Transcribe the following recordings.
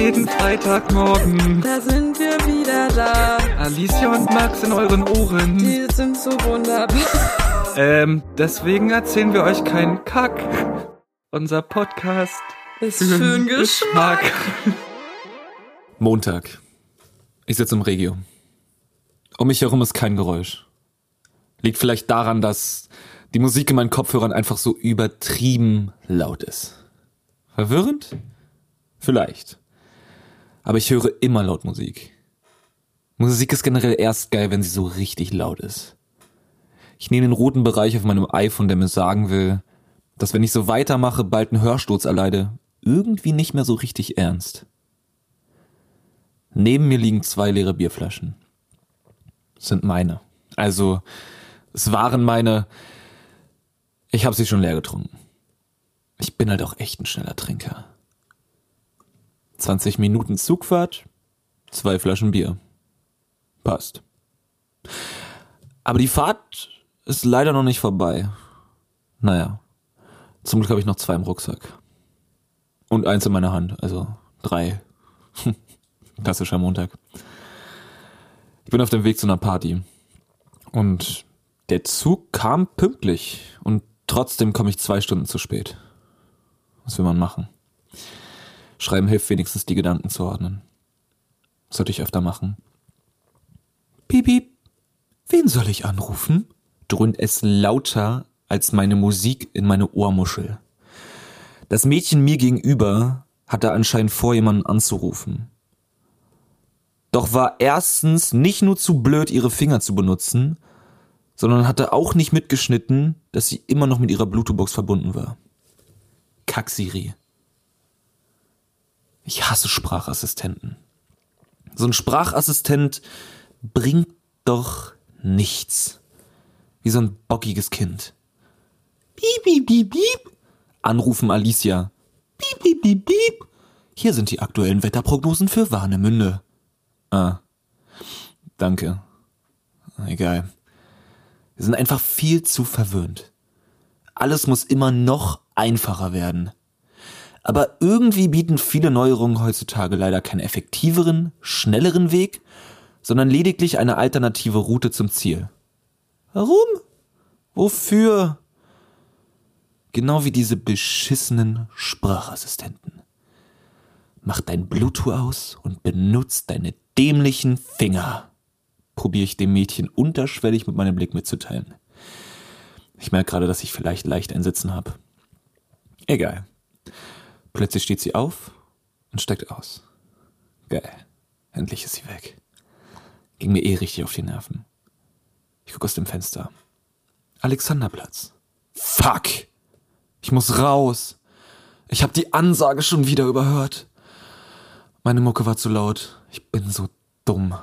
jeden Freitagmorgen. Da sind wir wieder da. Alicia und Max in euren Ohren. Die sind so wunderbar. Ähm, deswegen erzählen wir euch keinen Kack. Unser Podcast Ist für den Geschmack. Montag. Ich sitze im Regio. Um mich herum ist kein Geräusch. Liegt vielleicht daran, dass die Musik in meinen Kopfhörern einfach so übertrieben laut ist. Verwirrend? Vielleicht. Aber ich höre immer laut Musik. Musik ist generell erst geil, wenn sie so richtig laut ist. Ich nehme den roten Bereich auf meinem iPhone, der mir sagen will, dass wenn ich so weitermache, bald einen Hörsturz erleide, irgendwie nicht mehr so richtig ernst. Neben mir liegen zwei leere Bierflaschen. Das sind meine. Also, es waren meine. Ich habe sie schon leer getrunken. Ich bin halt auch echt ein schneller Trinker. 20 Minuten Zugfahrt, zwei Flaschen Bier. Passt. Aber die Fahrt ist leider noch nicht vorbei. Naja, zum Glück habe ich noch zwei im Rucksack. Und eins in meiner Hand, also drei. Klassischer Montag. Ich bin auf dem Weg zu einer Party. Und der Zug kam pünktlich. Und trotzdem komme ich zwei Stunden zu spät. Was will man machen? Schreiben hilft wenigstens, die Gedanken zu ordnen. Sollte ich öfter machen. Piep, piep. Wen soll ich anrufen? dröhnt es lauter als meine Musik in meine Ohrmuschel. Das Mädchen mir gegenüber hatte anscheinend vor, jemanden anzurufen. Doch war erstens nicht nur zu blöd, ihre Finger zu benutzen, sondern hatte auch nicht mitgeschnitten, dass sie immer noch mit ihrer Bluetooth-Box verbunden war. Kack Siri. Ich hasse Sprachassistenten. So ein Sprachassistent bringt doch nichts. Wie so ein bockiges Kind. Piep, piep, piep, piep. Anrufen Alicia. Piep, piep, piep, piep. Hier sind die aktuellen Wetterprognosen für Warnemünde. Ah. Danke. Egal. Wir sind einfach viel zu verwöhnt. Alles muss immer noch einfacher werden. Aber irgendwie bieten viele Neuerungen heutzutage leider keinen effektiveren, schnelleren Weg, sondern lediglich eine alternative Route zum Ziel. Warum? Wofür? Genau wie diese beschissenen Sprachassistenten. Mach dein Bluetooth aus und benutzt deine dämlichen Finger. Probiere ich dem Mädchen unterschwellig mit meinem Blick mitzuteilen. Ich merke gerade, dass ich vielleicht leicht ein Sitzen habe. Egal. Plötzlich steht sie auf und steigt aus. Geil. Endlich ist sie weg. Ging mir eh richtig auf die Nerven. Ich gucke aus dem Fenster. Alexanderplatz. Fuck! Ich muss raus. Ich habe die Ansage schon wieder überhört. Meine Mucke war zu laut. Ich bin so dumm.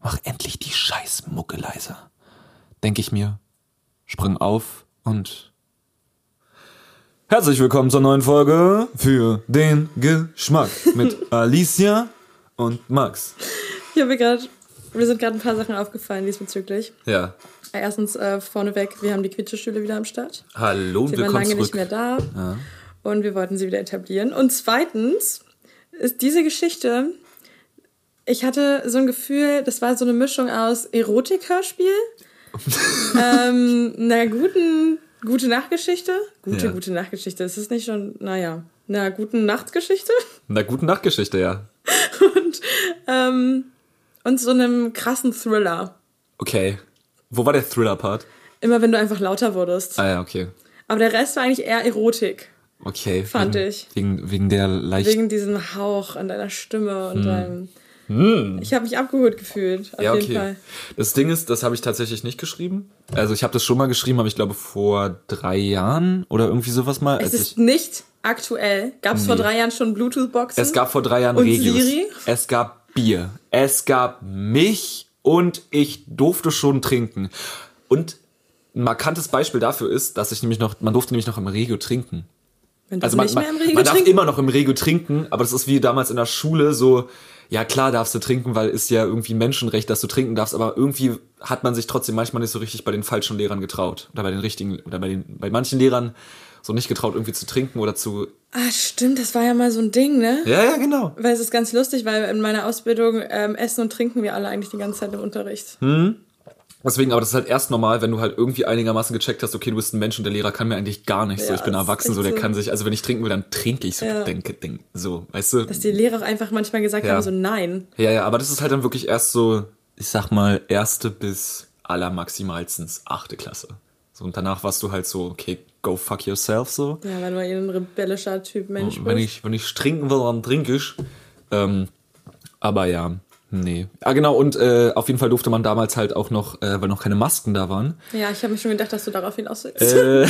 Mach endlich die scheiß Mucke leiser. Denk ich mir. Sprang auf und Herzlich willkommen zur neuen Folge für den Geschmack mit Alicia und Max. Ich habe gerade, mir sind gerade ein paar Sachen aufgefallen diesbezüglich. Ja. Erstens äh, vorneweg, wir haben die Quietschestühle wieder am Start. Hallo Sie waren lange nicht zurück. mehr da. Und wir wollten sie wieder etablieren. Und zweitens ist diese Geschichte, ich hatte so ein Gefühl, das war so eine Mischung aus Erotik-Hörspiel, ähm, einer guten, gute Nachtgeschichte. Gute, Ja. gute Nachtgeschichte. Ist das nicht schon, naja, einer guten Nachtgeschichte? Na, gute Nachtgeschichte, ja. und, ähm, und so einem krassen Thriller. Okay. Wo war der Thriller-Part? Immer wenn du einfach lauter wurdest. Ah ja, okay. Aber der Rest war eigentlich eher Erotik. Okay. Fand wegen, ich. Wegen, wegen der leicht. Wegen diesem Hauch an deiner Stimme Hm. und deinem. Ich habe mich abgeholt gefühlt, auf ja, jeden okay. Fall. Das Ding ist, das habe ich tatsächlich nicht geschrieben. Also ich habe das schon mal geschrieben, aber ich glaube vor drei Jahren oder irgendwie sowas mal. Es ist ich, nicht aktuell. Gab es vor Nee. drei Jahren schon Bluetooth-Boxen? es gab vor drei Jahren Und Regios. Siri? Es gab Bier. Es gab mich und ich durfte schon trinken. Und ein markantes Beispiel dafür ist, dass ich nämlich noch, man durfte nämlich noch im Regio trinken. Wenn du Also man, nicht man, mehr im Regio man darf immer noch im Regio trinken, aber das ist wie damals in der Schule so, ja klar darfst du trinken, weil ist ja irgendwie ein Menschenrecht, dass du trinken darfst, aber irgendwie hat man sich trotzdem manchmal nicht so richtig bei den falschen Lehrern getraut. Oder bei den richtigen, oder bei den, bei manchen Lehrern so nicht getraut, irgendwie zu trinken oder zu. Ah, stimmt, das war ja mal so ein Ding, ne? Ja, ja, genau. Weil es ist ganz lustig, weil in meiner Ausbildung ähm, essen und trinken wir alle eigentlich die ganze Zeit im Unterricht. Deswegen, aber das ist halt erst normal, wenn du halt irgendwie einigermaßen gecheckt hast, okay, du bist ein Mensch und der Lehrer kann mir eigentlich gar nichts. so, Ja, ich bin erwachsen, so der so. kann sich, also wenn ich trinken will, dann trinke ich so, Ja. denke, denke, so, weißt du? Dass die Lehrer auch einfach manchmal gesagt Ja. haben, so nein. Ja, ja, aber das ist halt dann wirklich erst so, ich sag mal, erste bis allermaximalstens achte Klasse. So, und danach warst du halt so, okay, go fuck yourself, so. Ja, weil du ein rebellischer Typ Mensch wenn bist. ich, wenn ich trinken will, dann trinke ich. Ähm, aber ja, nee. Ah, genau, und äh, auf jeden Fall durfte man damals halt auch noch, äh, weil noch keine Masken da waren, Ja, ich habe mir schon gedacht, dass du darauf hinaus willst. äh,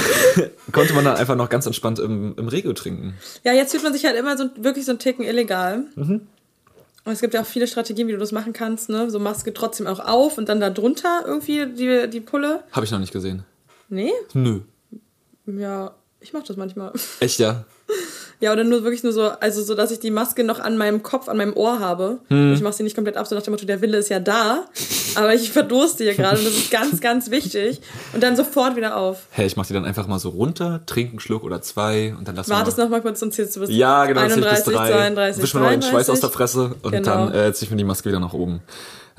konnte man dann einfach noch ganz entspannt im, im Regio trinken. Ja, jetzt fühlt man sich halt immer so wirklich so einen Ticken illegal. Mhm. Und es gibt ja auch viele Strategien, wie du das machen kannst, ne? So Maske trotzdem auch auf und dann da drunter irgendwie die, die Pulle. Habe ich noch nicht gesehen. Nee? Nö. Ja, ich mach das manchmal. Echt, ja? Ja, oder nur wirklich nur so, also so, dass ich die Maske noch an meinem Kopf, an meinem Ohr habe. Hm. Ich mache sie nicht komplett ab, so nach dem Motto, der Wille ist ja da, aber ich verdurste hier gerade und das ist ganz, ganz wichtig. Und dann sofort wieder auf. Hä, ich mach die dann einfach mal so runter, trinke einen Schluck oder zwei und dann lass Wartest noch mal kurz und zählst du bis Ja, genau, zähl ich 31, bis drei. 32, Wisch mir noch den 33. Schweiß aus der Fresse und Genau. dann äh, zieh ich mir die Maske wieder nach oben.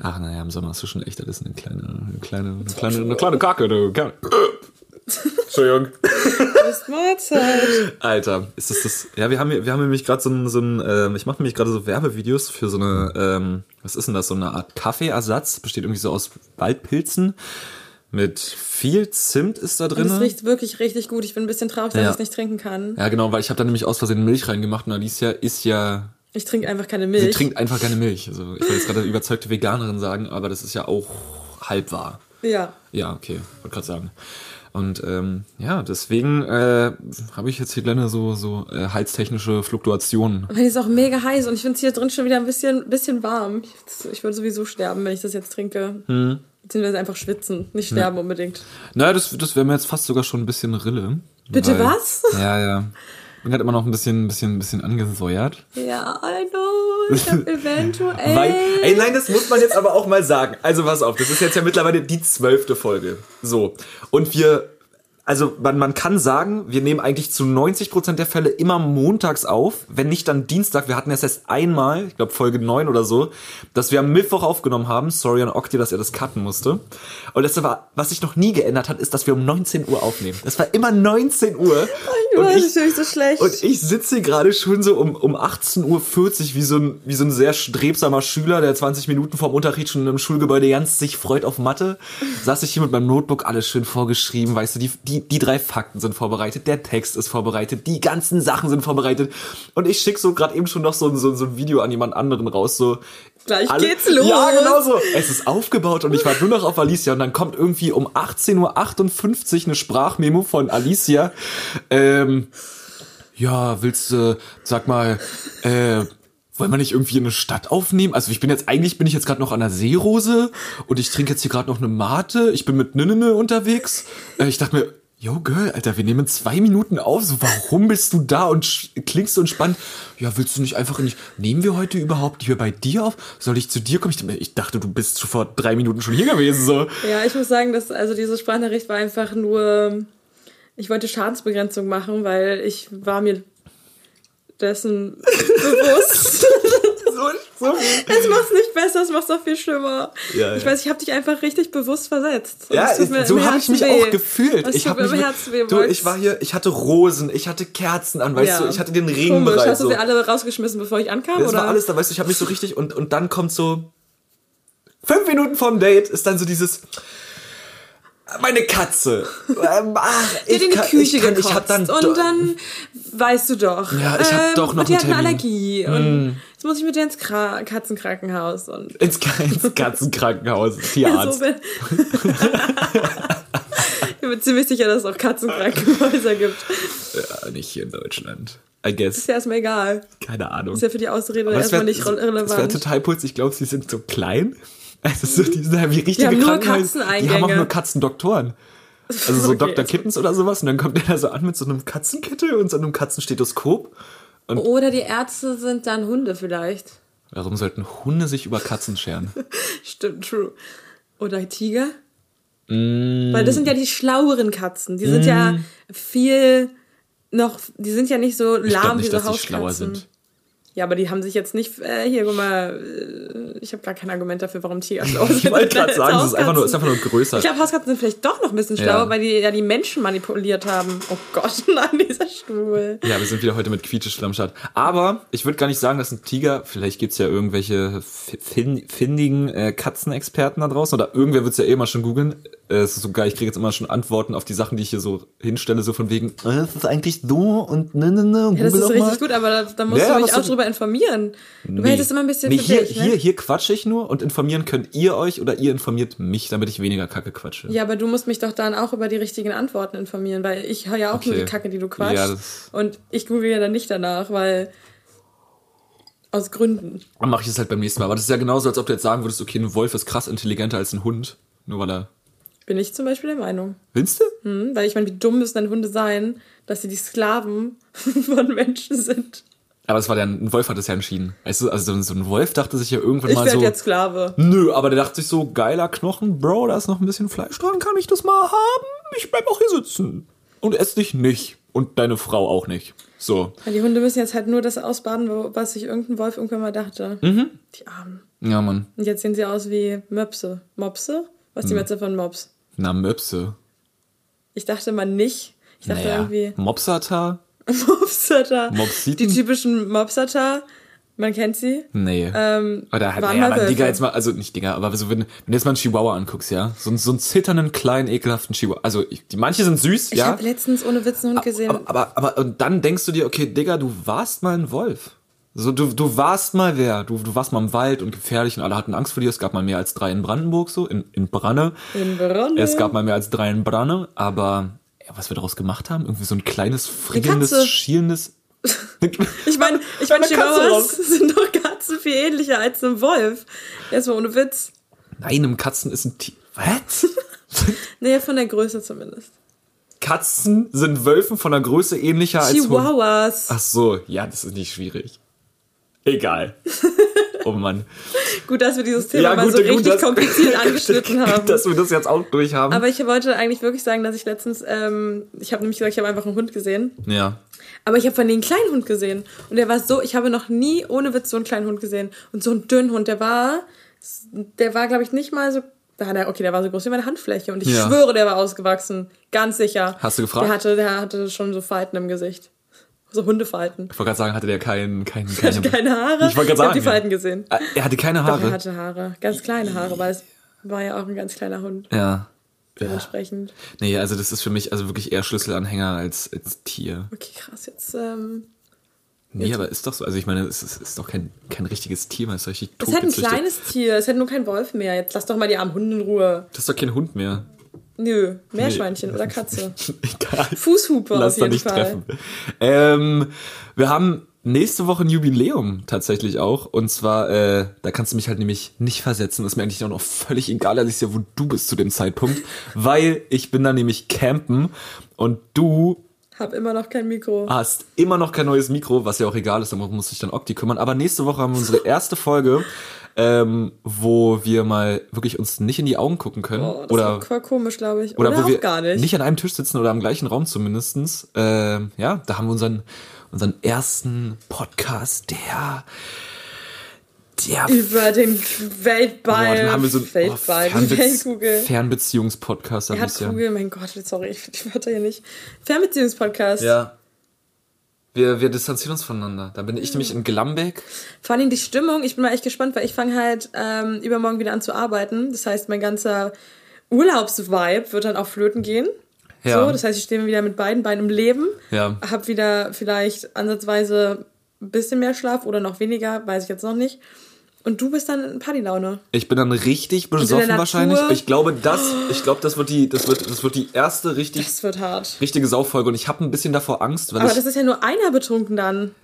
Ach, naja, im Sommer ist das schon echt alles eine kleine, eine kleine, eine kleine, eine kleine Kacke, du. Entschuldigung. Bis Mahlzeit. Alter, ist das das? Ja, wir haben hier- wir haben nämlich gerade so ein, so ein ähm, ich mache nämlich gerade so Werbevideos für so eine, ähm, was ist denn das, so eine Art Kaffeeersatz, besteht irgendwie so aus Waldpilzen mit viel Zimt ist da drin. es riecht wirklich richtig gut. Ich bin ein bisschen traurig, dass Ja. ich es nicht trinken kann. Ja, genau, weil ich habe da nämlich aus Versehen Milch reingemacht und Alicia ist ja Ich trinke einfach keine Sie Milch. trinkt einfach keine Milch. Also ich will jetzt gerade überzeugte Veganerin sagen, aber das ist ja auch halb wahr. ja. Ja, okay, wollte gerade sagen. Und ähm, ja, deswegen äh, habe ich jetzt hier kleine so, so äh, halstechnische Fluktuationen. Aber die ist auch mega heiß und ich finde es hier drin schon wieder ein bisschen, bisschen warm. Ich, ich würde sowieso sterben, wenn ich das jetzt trinke. Hm. Beziehungsweise einfach schwitzen. Nicht sterben unbedingt. Naja, das, das wäre mir jetzt fast sogar schon ein bisschen Rille. Bitte was? Ja, ja. Bin gerade immer noch ein bisschen, ein bisschen, ein bisschen angesäuert. Ja, I know. Ich hab eventuell. Weil, ey, nein, das muss man jetzt aber auch mal sagen. Also pass auf, das ist jetzt ja mittlerweile die zwölfte Folge. So. Und wir, also man, man kann sagen, wir nehmen eigentlich zu 90% der Fälle immer montags auf, wenn nicht dann Dienstag. Wir hatten es erst einmal, ich glaube Folge 9 oder so, dass wir am Mittwoch aufgenommen haben. Sorry an Okti, dass er das cutten musste. Und das war, was sich noch nie geändert hat, ist, dass wir um 19 Uhr aufnehmen. Das war immer 19 Uhr. ich Und weiß, ich- ich so schlecht. und ich sitze gerade schon so um, um 18.40 Uhr wie so, ein, wie so ein sehr strebsamer Schüler, der 20 Minuten vorm Unterricht schon im Schulgebäude ganz sich freut auf Mathe. Saß ich hier mit meinem Notebook, alles schön vorgeschrieben, weißt du, die, die, die drei Fakten sind vorbereitet, der Text ist vorbereitet, die ganzen Sachen sind vorbereitet. Und ich schicke so gerade eben schon noch so, ein- so, so ein Video an jemand anderen raus, so. Gleich geht's los. Ja, genau so. Es ist aufgebaut und ich warte nur noch auf Alicia und dann kommt irgendwie um 18.58 Uhr eine Sprachmemo von Alicia. Ähm, ja, willst du, sag mal, äh, wollen wir nicht irgendwie eine Stadt aufnehmen? Also ich bin jetzt, eigentlich bin ich jetzt gerade noch an der Seerose und ich trinke jetzt hier gerade noch eine Mate. Ich bin mit Ninnene unterwegs. Äh, ich dachte mir, yo Girl, Alter, wir nehmen zwei Minuten auf. So, warum bist du da und klingst so entspannt? Ja, willst du nicht einfach nicht, nehmen wir heute überhaupt hier bei dir auf? Soll ich zu dir kommen? Ich, ich dachte, du bist vor drei Minuten schon hier gewesen, so. Ja, ich muss sagen, dass also diese Sprachnachricht war einfach nur. Ich wollte Schadensbegrenzung machen, weil ich war mir dessen bewusst. So, so Es macht's nicht besser, es macht's auch viel schlimmer. Ja, ich ja. weiß, ich habe dich einfach richtig bewusst versetzt. Und Ja, es so habe ich mich weh. auch gefühlt. Es ich habe mich im Herzen weh. du, ich war hier, ich hatte Rosen, ich hatte Kerzen an, weißt Ja. du, ich hatte den Ring Komisch, bereit. hast du so. sie alle rausgeschmissen, bevor ich ankam? Das oder? war alles da, weißt du, ich habe mich so richtig und und dann kommt so fünf Minuten vom Date ist dann so dieses meine Katze. Ähm, ach, Die hat in die kann- Küche ich kann, gekotzt. ich dann und dann weißt du doch. Ja, ich hab doch noch und die einen hat eine. Allergie. Und jetzt muss ich mit dir ins Kra Katzenkrankenhaus. Und ins, ins Katzenkrankenhaus, Tierarzt. So, ich bin mir ziemlich sicher, dass es auch Katzenkrankenhäuser gibt. ja, nicht hier in Deutschland. I guess. Ist ja erstmal egal. Keine Ahnung. Ist ja für die Ausrede erstmal wär- nicht re- Es wäre total putzig. Ich glaube, sie sind so klein. Also so, die sind ja wie richtige haben nur Krankenhäuser. Die haben auch nur Katzendoktoren. Also so Okay, Dr. Kittens oder sowas. Und dann kommt der da so an mit so einem Katzenkittel und so einem Katzenstethoskop. Oder die Ärzte sind dann Hunde vielleicht. Warum sollten Hunde sich über Katzen scheren? Stimmt, true. Oder Tiger? Mm. Weil das sind ja die schlaueren Katzen. Die sind ja viel noch, die sind ja nicht so Ich lahm, nicht, diese dass die schlauer Hauskatzen. sind. Ja, aber die haben sich jetzt nicht, äh, hier, guck mal, äh, ich habe gar kein Argument dafür, warum Tiger schlau sind. Ich wollte gerade sagen, es ist einfach, nur, ist einfach nur größer. Ich glaube, Hauskatzen sind vielleicht doch noch ein bisschen schlauer, Ja. weil die ja die Menschen manipuliert haben. Oh Gott, nein, dieser Stuhl. Ja, wir sind wieder heute mit Quietscheschlammstadt. Aber ich würde gar nicht sagen, dass ein Tiger, vielleicht gibt's ja irgendwelche fin findigen äh, Katzenexperten da draußen oder irgendwer wird's ja eh mal schon googeln. Äh, es ist so geil, ich kriege jetzt immer schon Antworten auf die Sachen, die ich hier so hinstelle, so von wegen, äh, es ist eigentlich so und ne, ne, ne, und Ja, das ist richtig mal. gut, aber da, da musst Ja, du mich was auch du- drüber informieren. Du behältst immer ein bisschen nee, hier, dich, ne? hier, hier quatsche ich nur und informieren könnt ihr euch oder ihr informiert mich, damit ich weniger Kacke quatsche. Ja, aber du musst mich doch dann auch über die richtigen Antworten informieren, weil ich höre ja auch nur Okay. die Kacke, die du quatschst. Ja, das- und ich google ja dann nicht danach, weil aus Gründen. Dann mache ich es halt beim nächsten Mal. Aber das ist ja genauso, als ob du jetzt sagen würdest, okay, ein Wolf ist krass intelligenter als ein Hund. Nur weil er. Bin ich zum Beispiel der Meinung. Willst du? Hm? Weil ich meine, wie dumm müssen dann Hunde sein, dass sie die Sklaven von Menschen sind. Aber es war der, ein Wolf hat es ja entschieden. Weißt du, also so ein- Wolf dachte sich ja irgendwann Ich mal so. jetzt Sklave. Nö, aber der dachte sich so, geiler Knochen, Bro, da ist noch ein bisschen Fleisch dran, kann ich das mal haben? Ich bleib auch hier sitzen. Und ess dich nicht. Und deine Frau auch nicht. So. Ja, die Hunde müssen jetzt halt nur das ausbaden, was sich irgendein Wolf irgendwann mal dachte. Mhm. Die Armen. Ja, Mann. Und jetzt sehen sie aus wie Möpse. Mopse? Was ist die Hm. Metze von Mops? Na, Möpse. Ich dachte mal nicht. Ich dachte Naja. irgendwie Mopsata? Mopsata. Mopsiten? Die typischen Mopsata. Man kennt sie. Nee. Ähm, Oder halt, naja, aber Digga, jetzt mal, also nicht Digga, aber so, wenn, wenn du jetzt mal einen Chihuahua anguckst, ja, so, einen- so einen zitternden, kleinen, ekelhaften Chihuahua, also ich, die, manche sind süß, Ich ja, habe letztens ohne Witz einen Hund gesehen. aber, aber, aber, und dann denkst du dir, okay, Digga, du warst mal ein Wolf. So, du, du warst mal wer, du, du warst mal im Wald und gefährlich und alle hatten Angst vor dir, es gab mal mehr als drei in Brandenburg, so, in, in Branne. in Branne. Es gab mal mehr als drei in Branne, aber, ja, was wir daraus gemacht haben, irgendwie so ein kleines, friedendes, Katze. schielendes, Ich meine, ich Eine meine, Chihuahuas sind doch Katzen viel ähnlicher als ein Wolf. Erstmal ohne Witz. nein, im Katzen ist ein Tier, was? Nee, von der Größe zumindest. Katzen sind Wölfen von der Größe ähnlicher als Hunde. Chihuahuas. Ach so, ja, das ist nicht schwierig. Egal. Oh Mann. Gut, dass wir dieses Thema mal so richtig dass- kompliziert angeschnitten haben. Dass wir das jetzt auch durch haben. Aber ich wollte eigentlich wirklich sagen, dass ich letztens, ähm, ich habe nämlich gesagt, ich habe einfach einen Hund gesehen. ja. Aber ich habe von denen einen kleinen Hund gesehen. Und der war so, ich habe noch nie ohne Witz so einen kleinen Hund gesehen. Und so einen dünnen Hund, der war, der war, glaube ich, nicht mal so, okay, der war so groß wie meine Handfläche. Und ich Ja. schwöre, der war ausgewachsen. Ganz sicher. Hast du gefragt? Der hatte, der hatte schon so Falten im Gesicht. So Hundefalten. Ich wollte gerade sagen, hatte der Er hatte keine, keine Haare. Ich wollte gerade Ich habe sagen. die Falten gesehen. Ah, Er hatte keine Doch, Haare. er hatte Haare. Ganz kleine Haare, weil es war ja auch ein ganz kleiner Hund. ja. Dementsprechend. Nee, also das ist für mich also wirklich eher Schlüsselanhänger als, als Tier. Okay, krass. Jetzt, ähm, Nee, aber ist doch so. Also ich meine, es ist, ist doch kein, kein richtiges Tier, man ist doch richtig es ist halt ein kleines Tier. Es hätte nur kein Wolf mehr. Jetzt lass doch mal die armen Hunde in Ruhe. Das ist doch kein Hund mehr. Nö, Meerschweinchen oder Katze. Egal. Fußhupe Lass auf jeden nicht Fall. treffen. Ähm, wir haben nächste Woche ein Jubiläum tatsächlich auch. Und zwar, äh, da kannst du mich halt nämlich nicht versetzen. ist mir eigentlich auch noch völlig egal, Alicia, wo du bist zu dem Zeitpunkt. weil ich bin da nämlich campen und du Hab immer noch kein Mikro. hast immer noch kein neues Mikro, was ja auch egal ist, da muss sich dann Okti kümmern. Aber nächste Woche haben wir unsere erste Folge, ähm, wo wir mal wirklich uns nicht in die Augen gucken können. Oh, das oder war voll komisch, glaube ich. oder, Oder, wo auch wir gar nicht. an einem Tisch sitzen oder am gleichen Raum zumindestens. Ähm, ja, da haben wir unseren, unseren ersten Podcast, der, der Über den Weltball. Dann haben wir so einen oh, Weltball, die Fernbezie Weltkugel. Fernbeziehungspodcast. Er hat. Kugel, mein Gott, sorry, ich die Wörter hier nicht. Fernbeziehungspodcast. Ja. Wir, wir distanzieren uns voneinander. Da bin ich nämlich in Glambeck. Vor allem die Stimmung, ich bin mal echt gespannt, weil ich fange halt ähm, übermorgen wieder an zu arbeiten. Das heißt, mein ganzer Urlaubsvibe wird dann auch flöten gehen. Ja. So, das heißt, ich stehe wieder mit beiden Beinen im Leben. Ja. Hab wieder vielleicht ansatzweise ein bisschen mehr Schlaf oder noch weniger, weiß ich jetzt noch nicht. Und du bist dann in Partylaune. Ich bin dann richtig besoffen wahrscheinlich. Ich glaube, das, ich glaube, das wird die, das wird, das wird die erste richtig, Das wird hart. richtige Sauffolge und ich habe ein bisschen davor Angst, weil Aber ich, das ist ja nur einer betrunken dann.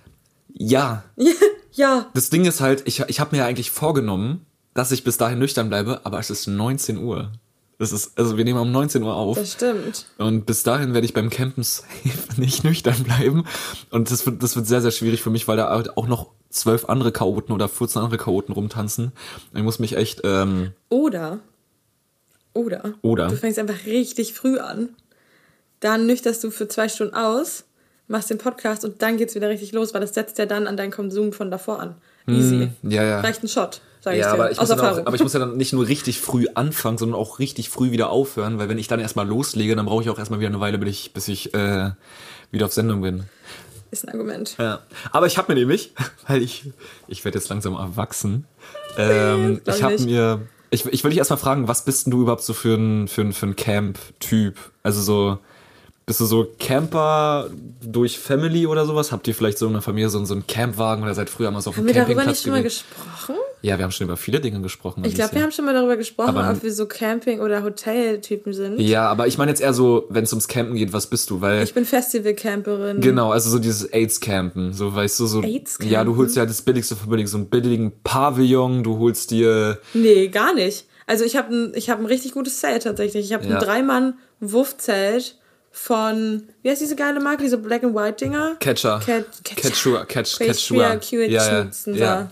ja, ja. das Ding ist halt, ich, ich habe mir ja eigentlich vorgenommen, dass ich bis dahin nüchtern bleibe, aber es ist 19 Uhr. Das ist, also wir nehmen um 19 Uhr auf. Das stimmt. Und bis dahin werde ich beim Campen safe nicht nüchtern bleiben. Und das wird, das wird sehr, sehr schwierig für mich, weil da halt auch noch zwölf andere Chaoten oder 14 andere Chaoten rumtanzen. Ich muss mich echt, ähm, Oder, oder, Oder? du fängst einfach richtig früh an. Dann nüchterst du für zwei Stunden aus, machst den Podcast und dann geht's wieder richtig los, weil das setzt ja dann an deinen Konsum von davor an. Easy. ja, ja. Reicht ein Shot, sag ich Ja, dir. aber ich, Aus muss dann Erfahrung. auch, aber ich muss ja dann nicht nur richtig früh anfangen, sondern auch richtig früh wieder aufhören, weil wenn ich dann erstmal loslege, dann brauche ich auch erstmal wieder eine Weile, bis ich, bis ich äh, wieder auf Sendung bin. ist ein Argument. Ja. Aber ich habe mir nämlich, weil ich, ich werde jetzt langsam erwachsen, ähm, ich habe mir, ich, ich will dich erstmal fragen, was bist denn du überhaupt so für ein, für ein, für ein Camp-Typ? Also so, bist du so Camper durch Family oder sowas? Habt ihr vielleicht so in der Familie so, so einen Campwagen oder seid früher mal so auf Haben einem wir darüber Campingplatz nicht schon mal gesprochen? Ja, wir haben schon über viele Dinge gesprochen. Ich glaube, wir haben schon mal darüber gesprochen, Aber- ob wir so Camping- oder Hoteltypen sind. Ja, aber ich meine jetzt eher so, wenn es ums Campen geht, was bist du? Weil Ich bin Festivalcamperin. Genau, also so dieses AIDS-Campen, so weißt du, so. AIDS-Campen? Ja, du holst ja das Billigste von billig, so einen billigen Pavillon, du holst dir. Nee, gar nicht. Also ich habe ein, ich hab ein richtig gutes Zelt tatsächlich. Ich habe Ja. ein Dreimann-Wuff-Zelt von, wie heißt diese geile Marke, diese Black and White Dinger? Catcher. Cat, Catchua, Catch, Catchua, Catchua. Ja, ja, ja.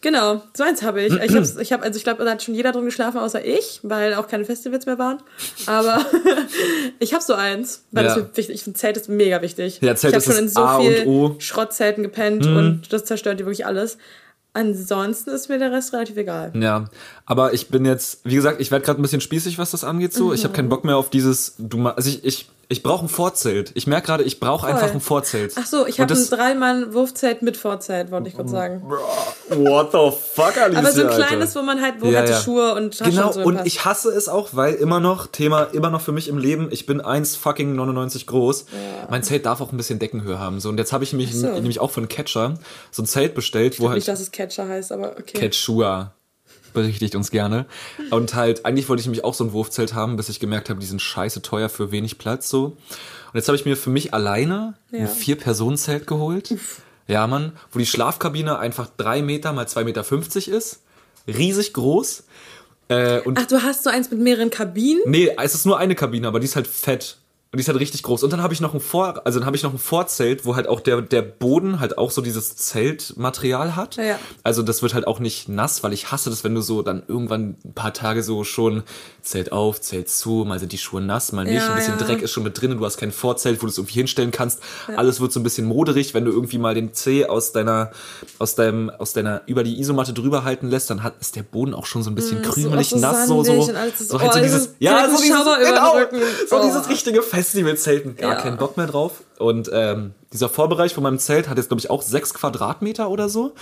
Genau, so eins habe ich. Ich hab's, ich hab, also ich glaube, da hat schon jeder drin geschlafen, außer ich, weil auch keine Festivals mehr waren. Aber ich habe so eins, weil Ja. das mir wichtig. Ich finde Zelt ist mega wichtig. Ja, Zelt ich habe schon in so A und viel O. Mhm. Schrottzelten gepennt und das zerstört dir wirklich alles. Ansonsten ist mir der Rest relativ egal. Ja, aber ich bin jetzt, wie gesagt, ich werde gerade ein bisschen spießig, was das angeht. So, ich habe keinen Bock mehr auf dieses. Du, also ich, ich, ich brauche ein Vorzelt. Ich merke gerade, ich brauche einfach ein Vorzelt. Ach so, ich habe ein Dreimann-Wurfzelt mit Vorzelt, wollte ich kurz sagen. What the fuck, Alicia, Aber so ein Alter. kleines, wo man halt, wo Ja, halt die ja. Schuhe und Taschen Genau, und so und ich hasse es auch, weil immer noch, Thema, immer noch für mich im Leben, ich bin 1 fucking 99 groß. Mein Zelt darf auch ein bisschen Deckenhöhe haben. So, und jetzt habe ich mich so. nämlich auch von Catcher so ein Zelt bestellt, wo Nicht, halt dass es Catcher heißt, aber okay. Catchua berichtigt uns gerne. Und halt, eigentlich wollte ich nämlich auch so ein Wurfzelt haben, bis ich gemerkt habe, die sind scheiße teuer für wenig Platz so. Und jetzt habe ich mir für mich alleine Ja. ein Vier-Personen-Zelt geholt. Ja, Mann, wo die Schlafkabine einfach drei Meter mal 2,50 Meter ist. Riesig groß. Äh, und Ach, du hast so eins mit mehreren Kabinen? Nee, es ist nur eine Kabine, aber die ist halt fett. Und die ist halt richtig groß. Und dann habe ich noch ein Vor, also dann habe ich noch ein Vorzelt, wo halt auch der, der Boden halt auch so dieses Zeltmaterial hat. Ja. Also das wird halt auch nicht nass, weil ich hasse das, wenn du so dann irgendwann ein paar Tage so schon Zelt auf, Zelt zu, mal sind die Schuhe nass, mal nicht. Ja, ein bisschen ja. Dreck ist schon mit drin, du hast kein Vorzelt, wo du es irgendwie hinstellen kannst. Alles wird so ein bisschen moderig, wenn du irgendwie mal den Zeh aus deiner, aus deinem, aus deiner, über die Isomatte drüber halten lässt, dann hat, ist der Boden auch schon so ein bisschen krümelig, Mm, auch so nass, so, so. und so halt oh, so dieses- dieses, ja, so dieses, genau, so Oh. dieses richtige Festivalzelten. Gar Ja. keinen Bock mehr drauf. Und ähm, dieser Vorbereich von meinem Zelt hat jetzt, glaube ich, auch sechs Quadratmeter oder so.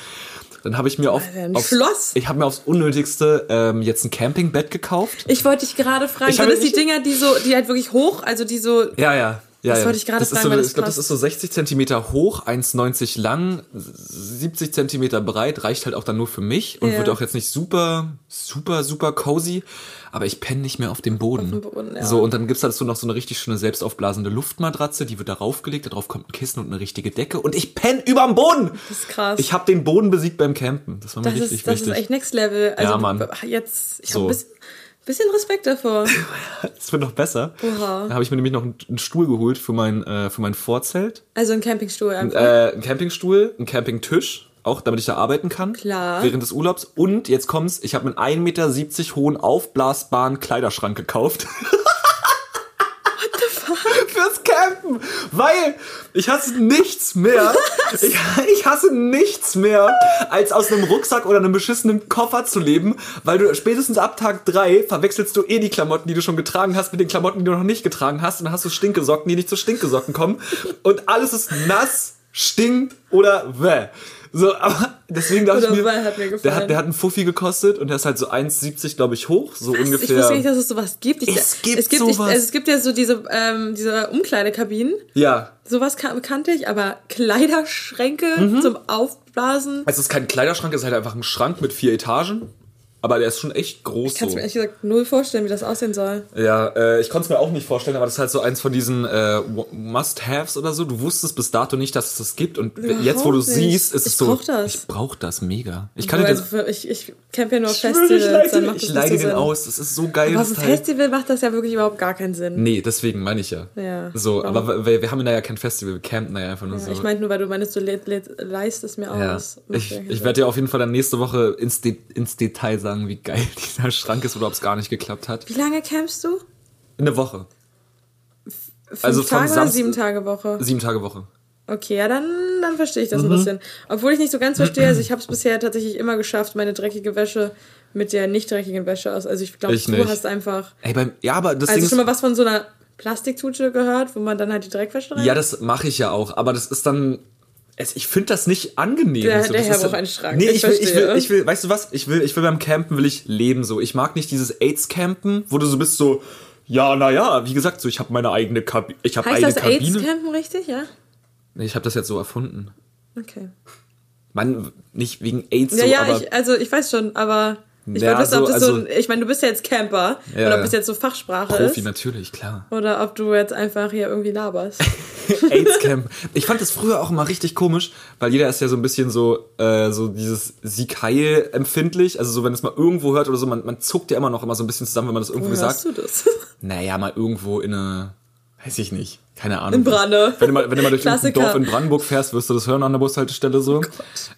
Dann habe ich mir auf, aufs, Schloss. ich habe mir aufs Unnötigste ähm, jetzt ein Campingbett gekauft. Ich wollte dich gerade fragen, Ich sind das die Dinger, die so, die halt wirklich hoch, also die so, Ja, ja. Ja, Das ja. wollte ich gerade das fragen, so, das Ich glaube, das ist so 60 Zentimeter hoch, 1,90 lang, 70 Zentimeter breit, reicht halt auch dann nur für mich und Ja. wird auch jetzt nicht super, super, super cozy, aber ich penne nicht mehr auf dem Boden. Auf dem Boden, ja. So, und dann gibt's dazu noch so eine richtig schöne selbstaufblasende Luftmatratze, die wird darauf gelegt, darauf kommt ein Kissen und eine richtige Decke und ich penne überm Boden! das ist krass. Ich habe den Boden besiegt beim Campen. Das war mir das richtig ist, das wichtig. ist echt Next Level. Also Ja, Mann. jetzt, ich So. habe ein bisschen, bisschen Respekt davor. Das wird noch besser. Oha. Da habe ich mir nämlich noch einen, einen Stuhl geholt für mein, äh, für mein Vorzelt. Also ein Campingstuhl einfach. Äh, ein Campingstuhl, ein Campingtisch, auch damit ich da arbeiten kann. Klar. Während des Urlaubs. Und jetzt kommt's, ich habe einen 1,70 Meter hohen aufblasbaren Kleiderschrank gekauft. What the fuck? Fürs Campen. Weil ich hasse nichts mehr. Ich, ich hasse nichts mehr, als aus einem Rucksack oder einem beschissenen Koffer zu leben, weil du spätestens ab Tag drei verwechselst du eh die Klamotten, die du schon getragen hast, mit den Klamotten, die du noch nicht getragen hast. Und dann hast du Stinkesocken, die nicht zu Stinkesocken kommen. Und alles ist nass, stinkt oder wäh. So, aber deswegen dachte ich mir, hat mir der hat, der hat einen Fuffi gekostet und der ist halt so 1,70 glaube ich hoch, so Ich ungefähr. wusste nicht, dass es sowas gibt. Ich, Es gibt es gibt, ich, sowas. also es gibt ja so diese, ähm, diese Umkleidekabinen. ja, Sowas kan kannte ich, aber Kleiderschränke Mhm. zum Aufblasen. es ist kein Kleiderschrank, es ist halt einfach ein Schrank mit vier Etagen. Aber der ist schon echt groß Ich kann es so. mir ehrlich gesagt null vorstellen, wie das aussehen soll. Ja, äh, ich konnte es mir auch nicht vorstellen, aber das ist halt so eins von diesen äh, Must-Haves oder so. Du wusstest bis dato nicht, dass es das gibt und Überhaupt jetzt, wo du nicht. siehst, ist es Ich so. brauch das. Ich brauch das mega. Ich kann also den, ich, ich camp ja nur auf Festivals, ich leite, dann macht ich leite den Sinn. aus. Das ist so geil. Aber auf dem Teil. Festival macht das ja wirklich überhaupt gar keinen Sinn. Nee, deswegen meine ich ja. Ja. So, Warum? aber wir, wir haben da ja kein Festival, wir campen da ja einfach nur so. Ich meinte nur, weil du meinst, du le le leist es mir Ja, aus. Ich, ja ich werde dir auf jeden Fall dann nächste Woche ins, De ins Detail sagen, wie geil dieser Schrank ist oder ob es gar nicht geklappt hat. Wie lange campst du? Eine Woche. Fünf Also Tage oder sieben Tage Woche? Sieben Tage Woche. Okay, ja, dann, dann verstehe ich das ein bisschen. Obwohl ich nicht so ganz verstehe, also ich habe es bisher tatsächlich immer geschafft, meine dreckige Wäsche mit der nicht dreckigen Wäsche aus. Also ich glaube, du nicht. hast einfach. Ey, beim, ja, aber das Also Ding schon mal was von so einer Plastiktute gehört, wo man dann halt die Dreckwäsche rein. ja, das mache ich ja auch, aber das ist dann, es, ich finde das nicht angenehm. Der- so. der Herr braucht einen Schrank. Nee, Ich ich, will, ich will, ich will, weißt du was? Ich will, ich will beim Campen will ich leben so. Ich mag nicht dieses AIDS-Campen, wo du so bist so, ja, naja, wie gesagt, so, ich habe meine eigene Kabine, ich habe heißt eine das Kabine. AIDS-Campen richtig, ja? Nee, ich habe das jetzt so erfunden. Okay. Man, nicht wegen AIDS Ja, so, ja, aber ich, also ich weiß schon, aber ich Ja, wollte wissen, ob so- das so, also- ein, ich meine, du bist ja jetzt Camper Ja, und ob das jetzt so Fachsprache Profi ist natürlich, klar. oder ob du jetzt einfach hier irgendwie laberst. AIDS-Camp. Ich fand das früher auch immer richtig komisch, weil jeder ist ja so ein bisschen so, äh, so dieses Sieg-Heil empfindlich. Also so, wenn es mal irgendwo hört oder so, man, man zuckt ja immer noch immer so ein bisschen zusammen, wenn man das irgendwo Wo sagt. hörst du das? Naja, mal irgendwo in eine, weiß ich nicht, keine Ahnung. In Branne. Wenn du mal, wenn du mal durch. Oh Dorf in Brandenburg fährst, wirst du das hören an der Bushaltestelle so.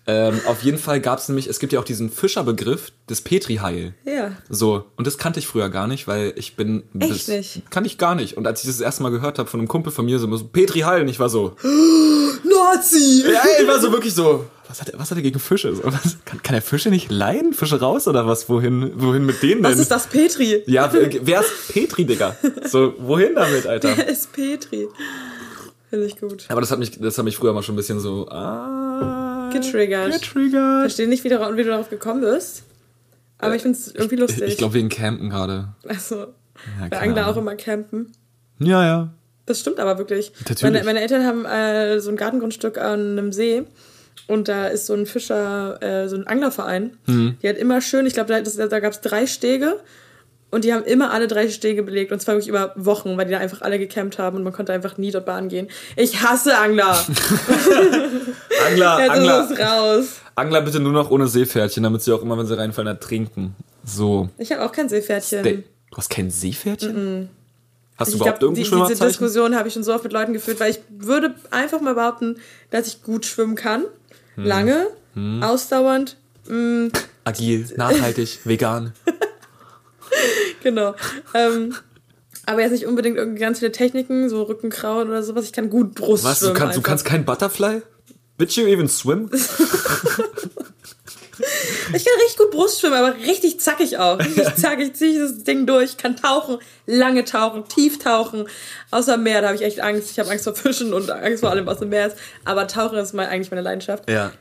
ähm, auf jeden Fall gab es nämlich, es gibt ja auch diesen Fischerbegriff des Petri-Heil. ja. So, und das kannte ich früher gar nicht, weil ich bin. Echt das nicht? Kannte ich gar nicht. Und als ich das, das erste Mal gehört habe von einem Kumpel von mir, so, so Petri Heil, und ich war so, Nazi! ja, ich war so wirklich so, was hat, er- was hat er gegen Fische? Was, kann, kann er Fische nicht leiden? Fische raus oder was? Wohin, wohin mit denen denn? Was ist das Petri? Ja, wer wer ist Petri, Digga? So, wohin damit, Alter? Wer ist Petri? Finde ich gut. Aber das hat mich, das hat mich früher mal schon ein bisschen so, ah. Getriggert. Getriggert. Verstehe nicht, wie du, wie du darauf gekommen bist. Aber ich finde es irgendwie lustig. Ich, ich glaube wegen Campen gerade. also, Ja, bei Angler auch immer campen. Ja, ja. Das stimmt aber wirklich. Natürlich. Meine, meine Eltern haben äh, so ein Gartengrundstück an einem See und da ist so ein Fischer, äh, so ein Anglerverein. Mhm. Die hat immer schön, ich glaube, da, das- da gab es drei Stege und die haben immer alle drei Stege belegt und zwar wirklich über Wochen, weil die da einfach alle gecampt haben und man konnte einfach nie dort Bahn gehen. Ich hasse Angler. Angler, Jetzt Angler. raus. Angler bitte nur noch ohne Seepferdchen, damit sie auch immer, wenn sie reinfallen, ertrinken. So. Ich habe auch kein Seepferdchen. De- Du hast kein Seepferdchen? Hast du Ich überhaupt glaube, die, irgendein diese Schwimmerzeichen? Diskussion habe ich schon so oft mit Leuten geführt, weil ich würde einfach mal behaupten, dass ich gut schwimmen kann. Hm. Lange, ausdauernd, Agil, nachhaltig, vegan. genau. Ähm, aber jetzt nicht unbedingt irgendwie ganz viele Techniken, so Rückenkrauen oder sowas. Ich kann gut Brust Was? Du kannst, du kannst kein Butterfly? Bitch, you even swim? Ich kann richtig gut Brust schwimmen, aber richtig zackig auch. Richtig zackig, ziehe ich das Ding durch, kann tauchen, lange tauchen, tief tauchen. Außer im Meer, da habe ich echt Angst. Ich habe Angst vor Fischen und Angst vor allem, was im Meer ist. Aber Tauchen ist mein, eigentlich meine Leidenschaft. Ja.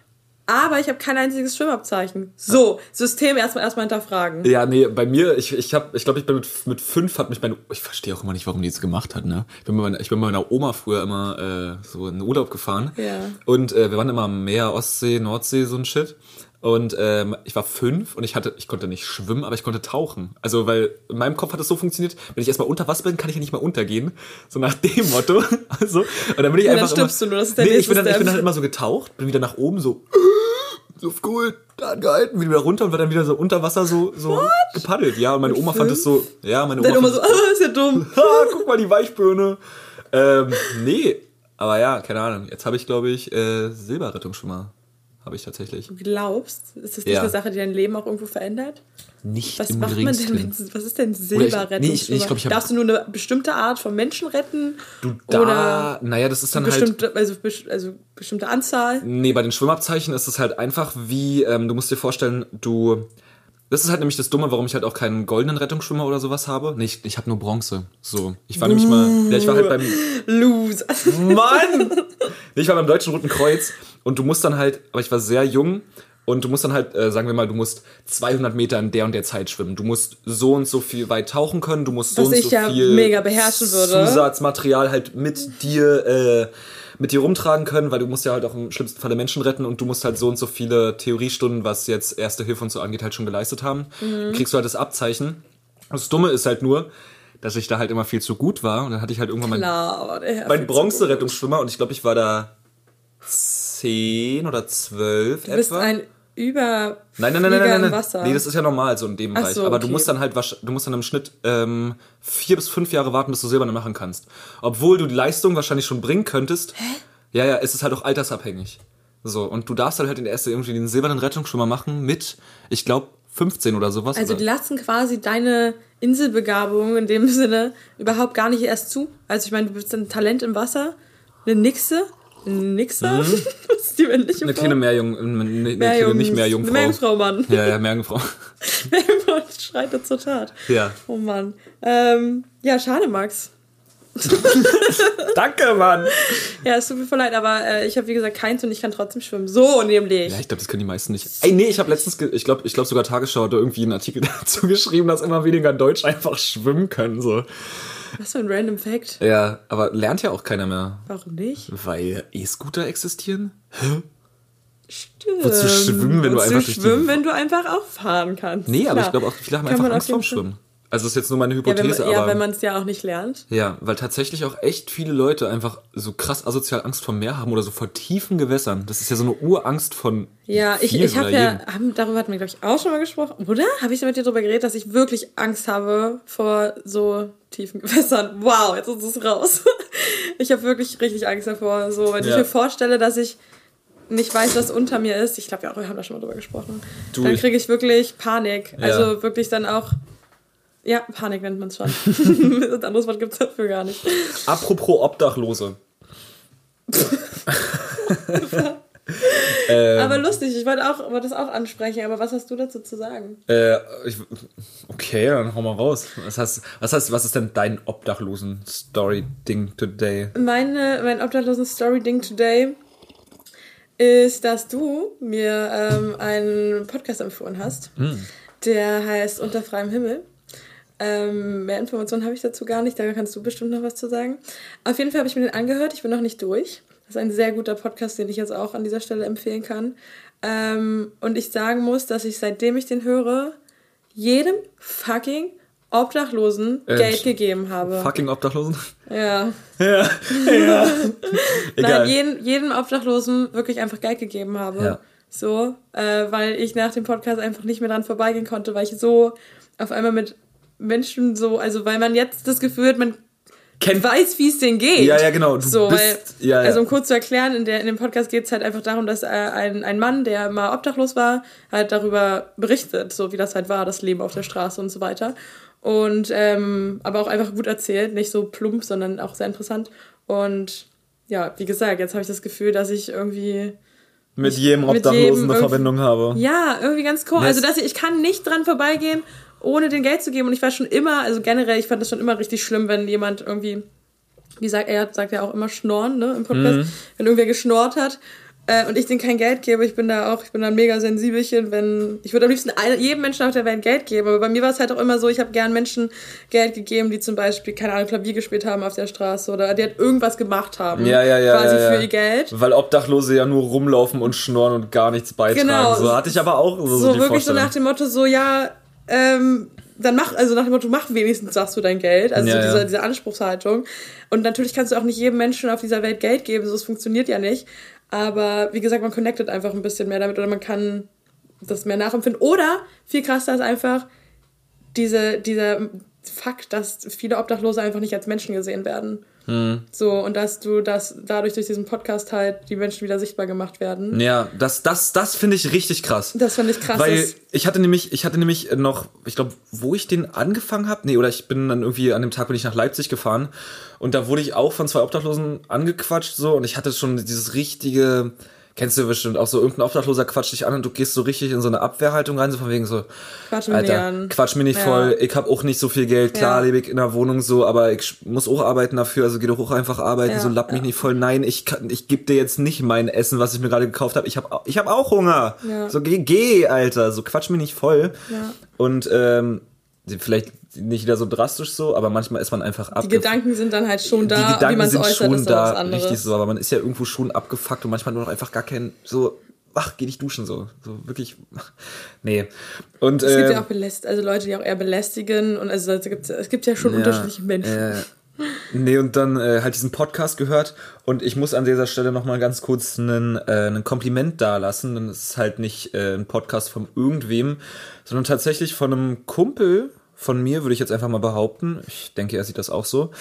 Aber ich habe kein einziges Schwimmabzeichen. So, System erstmal erstmal hinterfragen. Ja, nee, bei mir, ich, ich ich glaube, ich bin mit, mit fünf hat mich meine, ich verstehe auch immer nicht, warum die das gemacht hat, ne? Ich bin mit meiner, ich bin mit meiner Oma früher immer, äh, so in den Urlaub gefahren. Ja. Und, äh, wir waren immer am Meer, Ostsee, Nordsee, so ein Shit. Und, ähm, ich war fünf und ich hatte, ich konnte nicht schwimmen, aber ich konnte tauchen. Also, weil in meinem Kopf hat es so funktioniert, wenn ich erstmal unter Wasser bin, kann ich ja nicht mal untergehen. So nach dem Motto. Also, und dann bin ich dann einfach stirbst immer, du nur, das ist der nee, ich bin, dann, ich bin dann immer so getaucht, bin wieder nach oben so, so cool, da angehalten, wieder runter und war dann wieder so unter Wasser so, so gepaddelt. Ja, und meine Oma fand es so, ja, meine Oma, Deine Oma so, ah, ist ja dumm. ah, guck mal die Weichbirne. Ähm, nee, aber ja, keine Ahnung. Jetzt habe ich, glaube ich, äh, Silberrettungsschwimmer. Habe ich tatsächlich. Du glaubst, ist das nicht Ja. eine Sache, die dein Leben auch irgendwo verändert? Nicht Was im macht man denn geringsten. mit, was ist denn nee, ich- Silberrettungsschwimmer? ich glaub, ich hab- Darfst du nur eine bestimmte Art von Menschen retten? Du, da, Oder naja, das ist dann halt... bestimmte, also, bes- also bestimmte Anzahl? Nee, bei den Schwimmabzeichen ist es halt einfach wie, ähm, du musst dir vorstellen, du. Das ist halt nämlich das Dumme, warum ich halt auch keinen goldenen Rettungsschwimmer oder sowas habe. Nee, ich, ich habe nur Bronze. So. Ich war nämlich mal. Ja, ich war halt beim. Lose. Mann! Nee, ich war beim Deutschen Roten Kreuz und du musst dann halt, aber ich war sehr jung und du musst dann halt, äh, sagen wir mal, du musst 200 Meter in der und der Zeit schwimmen. Du musst so und so viel weit tauchen können, du musst so Was und ich so ja viel mega beherrschen würde. Zusatzmaterial halt mit dir, äh, mit dir rumtragen können, weil du musst ja halt auch im schlimmsten Falle Menschen retten und du musst halt so und so viele Theoriestunden, was jetzt Erste Hilfe und so angeht, halt schon geleistet haben. Mhm. Dann kriegst du halt das Abzeichen. Das Dumme ist halt nur, dass ich da halt immer viel zu gut war und dann hatte ich halt irgendwann mein Klar, aber der Herr mein viel zu Bronzerettungsschwimmer und ich glaube, ich war da zehn oder zwölf. Du bist etwa. ein über Nein, nein, nein, nein, nein, nein. Wasser. Nee, das ist ja normal so in dem Ach Bereich. so, Aber du okay. musst dann halt, du musst dann im Schnitt ähm, vier bis fünf Jahre warten, bis du Silberne machen kannst. Obwohl du die Leistung wahrscheinlich schon bringen könntest. Hä? Ja, ja, es ist halt auch altersabhängig. So, und du darfst halt halt in der erste irgendwie den silbernen Rettungsschwimmer machen mit, ich glaube, 15 oder sowas. also die lassen quasi deine Inselbegabung in dem Sinne überhaupt gar nicht erst zu. Also ich meine, du bist ein Talent im Wasser, eine Nixe Nixer? Was ist die männliche Eine Form? kleine Meerjung, eine, eine kleine Meerjungs- nicht Meerjungfrau. Eine Meerjungfrau, Mann. Ja, ja, Meerjungfrau. Meerjungfrau schreitet zur Tat. Ja. Oh Mann. Ähm, ja, schade, Max. Danke, Mann. Ja, es tut mir voll leid, aber äh, ich habe wie gesagt keins und ich kann trotzdem schwimmen. So nämlich. Ja, ich glaube, das können die meisten nicht. Ey, nee, ich habe letztens, ich glaube, ich glaube sogar Tagesschau hat da irgendwie einen Artikel dazu geschrieben, dass immer weniger Deutsch einfach schwimmen können, so. Was für ein random Fact. Ja, aber lernt ja auch keiner mehr. Warum nicht? Weil E-Scooter existieren? Stimmt. Wozu schwimmen, wenn du Wozu einfach durch die- schwimmen, wenn du einfach auch fahren kannst? Nee, aber Klar. ich glaube auch, viele haben Kann einfach Angst vorm Schwimmen. Also das ist jetzt nur meine Ja, wenn Hypothese, man, ja, aber. wenn man es ja auch nicht lernt. Ja, weil tatsächlich auch echt viele Leute einfach so krass asozial Angst vor Meer haben oder so vor tiefen Gewässern. Das ist ja so eine Urangst von. Ja, ich, ich habe ja, haben, darüber hatten wir, glaube ich, auch schon mal gesprochen, oder? Habe ich mit dir darüber geredet, dass ich wirklich Angst habe vor so tiefen Gewässern? Wow, jetzt ist es raus. Ich habe wirklich richtig Angst davor. So, wenn ich Ja. mir vorstelle, dass ich nicht weiß, was unter mir ist, ich glaube ja auch, wir haben da schon mal drüber gesprochen, Du, dann ich- kriege ich wirklich Panik. Ja. Also wirklich dann auch, ja, Panik nennt man es schon. Ein anderes Wort gibt es dafür gar nicht. Apropos Obdachlose. ähm, Aber lustig, ich wollte auch, wollte das auch ansprechen, aber was hast du dazu zu sagen? äh, ich, okay, dann hau mal raus. Was, hast, was, hast, was ist denn dein Obdachlosen-Story-Ding today? Meine, mein obdachlosen Story-Ding today ist, dass du mir ähm, einen Podcast empfohlen hast, der heißt Unter freiem Himmel. Ähm, mehr Informationen habe ich dazu gar nicht, da kannst du bestimmt noch was zu sagen. Auf jeden Fall habe ich mir den angehört, ich bin noch nicht durch. Das ist ein sehr guter Podcast, den ich jetzt auch an dieser Stelle empfehlen kann. Ähm, und ich sagen muss, dass ich seitdem ich den höre, jedem fucking Obdachlosen Äh, Geld gegeben habe. Fucking Obdachlosen? Ja. ja, ja. Egal. Nein, jeden, jedem Obdachlosen wirklich einfach Geld gegeben habe. Ja. So, äh, weil ich nach dem Podcast einfach nicht mehr dran vorbeigehen konnte, weil ich so auf einmal mit Menschen so, also weil man jetzt das Gefühl hat, man Kennt- weiß, wie es denen geht. Ja, ja, genau. Du so, bist, weil, ja, ja. also um kurz zu erklären, in, der, in dem Podcast geht es halt einfach darum, dass äh, ein, ein Mann, der mal obdachlos war, halt darüber berichtet, so wie das halt war, das Leben auf der Straße und so weiter. Und ähm, aber auch einfach gut erzählt, nicht so plump, sondern auch sehr interessant. Und ja, wie gesagt, jetzt habe ich das Gefühl, dass ich irgendwie mit jedem mit Obdachlosen jedem eine Verbindung habe. ja, irgendwie ganz cool. Das- Also, dass ich, ich kann nicht dran vorbeigehen, ohne den Geld zu geben. Und ich war schon immer, also generell, ich fand das schon immer richtig schlimm, wenn jemand irgendwie, wie sagt er, sagt ja auch immer schnorren, ne, im Podcast, Mhm. wenn irgendwer geschnorrt hat. Äh, und ich denen kein Geld gebe, ich bin da auch, ich bin da ein mega sensibelchen, wenn, ich würde am liebsten jedem Menschen auf der Welt Geld geben, aber bei mir war es halt auch immer so, ich habe gern Menschen Geld gegeben, die zum Beispiel, keine Ahnung, Klavier gespielt haben auf der Straße oder die halt irgendwas gemacht haben. Ja, ja, ja. Quasi ja, ja. für ihr Geld. Weil Obdachlose ja nur rumlaufen und schnorren und gar nichts beitragen. Genau. So hatte ich aber auch so, so die wirklich so nach dem Motto, so ja, ähm, dann mach, also nach dem Motto, mach wenigstens, sagst du dein Geld. Also Ja, so diese, ja. diese Anspruchshaltung. Und natürlich kannst du auch nicht jedem Menschen auf dieser Welt Geld geben, so es funktioniert ja nicht. Aber wie gesagt, man connectet einfach ein bisschen mehr damit oder man kann das mehr nachempfinden. Oder viel krasser ist einfach diese, dieser Fakt, dass viele Obdachlose einfach nicht als Menschen gesehen werden. Hm. So, und dass du, dass dadurch durch diesen Podcast halt die Menschen wieder sichtbar gemacht werden. Ja, das, das, das finde ich richtig krass. Das fand ich krass. Weil ich hatte nämlich, ich hatte nämlich noch, ich glaube, wo ich den angefangen habe, nee, oder ich bin dann irgendwie an dem Tag bin ich nach Leipzig gefahren und da wurde ich auch von zwei Obdachlosen angequatscht so und ich hatte schon dieses richtige, kennst du bestimmt auch so irgendein Obdachloser quatscht dich an und du gehst so richtig in so eine Abwehrhaltung rein, so von wegen so, Quatsch mir Alter, an. quatsch mir nicht Ja. voll, ich habe auch nicht so viel Geld, klar Ja. lebe ich in der Wohnung so, aber ich muss auch arbeiten dafür, also geh doch auch einfach arbeiten, Ja, so lapp mich nicht voll, nein, ich kann, ich gebe dir jetzt nicht mein Essen, was ich mir gerade gekauft habe, ich habe ich hab auch Hunger, so geh, geh, Alter, so quatsch mir nicht voll. Und ähm, vielleicht nicht wieder so drastisch so, aber manchmal ist man einfach Die abge- Gedanken sind dann halt schon die da, wie Gedanken man es sind äußert, schon ist dann was da, anderes. richtig so, aber man ist ja irgendwo schon abgefuckt und manchmal nur noch einfach gar kein, so, ach, geh dich duschen, so, so wirklich, nee. Und, Es gibt ähm, ja auch beläst also Leute, die auch eher belästigen und also es gibt, es gibt ja schon unterschiedliche Menschen. Äh, nee, und dann äh, halt diesen Podcast gehört und ich muss an dieser Stelle nochmal ganz kurz einen, äh, einen Kompliment dalassen, denn es ist halt nicht äh, ein Podcast von irgendwem, sondern tatsächlich von einem Kumpel von mir, würde ich jetzt einfach mal behaupten. Ich denke, er sieht das auch so.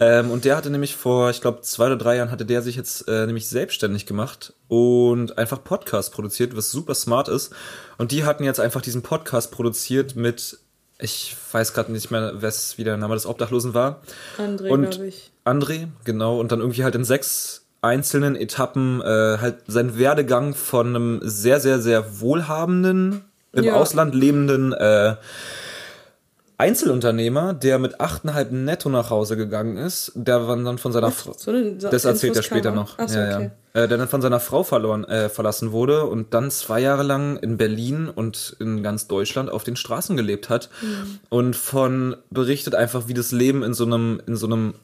Ähm, und der hatte nämlich vor, ich glaube, zwei oder drei Jahren hatte der sich jetzt äh, nämlich selbstständig gemacht und einfach Podcast produziert, was super smart ist. Und die hatten jetzt einfach diesen Podcast produziert mit, ich weiß gerade nicht mehr, was wie der Name des Obdachlosen war. André, Und glaube ich. André, genau, und dann irgendwie halt in sechs einzelnen Etappen äh, halt seinen Werdegang von einem sehr, sehr, sehr wohlhabenden, im Ja. Ausland lebenden äh, Einzelunternehmer, der mit 8,5 netto nach Hause gegangen ist, der dann von seiner Frau. So so Das erzählt er später noch. Ach so, ja, okay. ja. Äh, der dann von seiner Frau verloren, äh, verlassen wurde und dann zwei Jahre lang in Berlin und in ganz Deutschland auf den Straßen gelebt hat Mhm. und von berichtet einfach, wie das Leben in so einem in so einem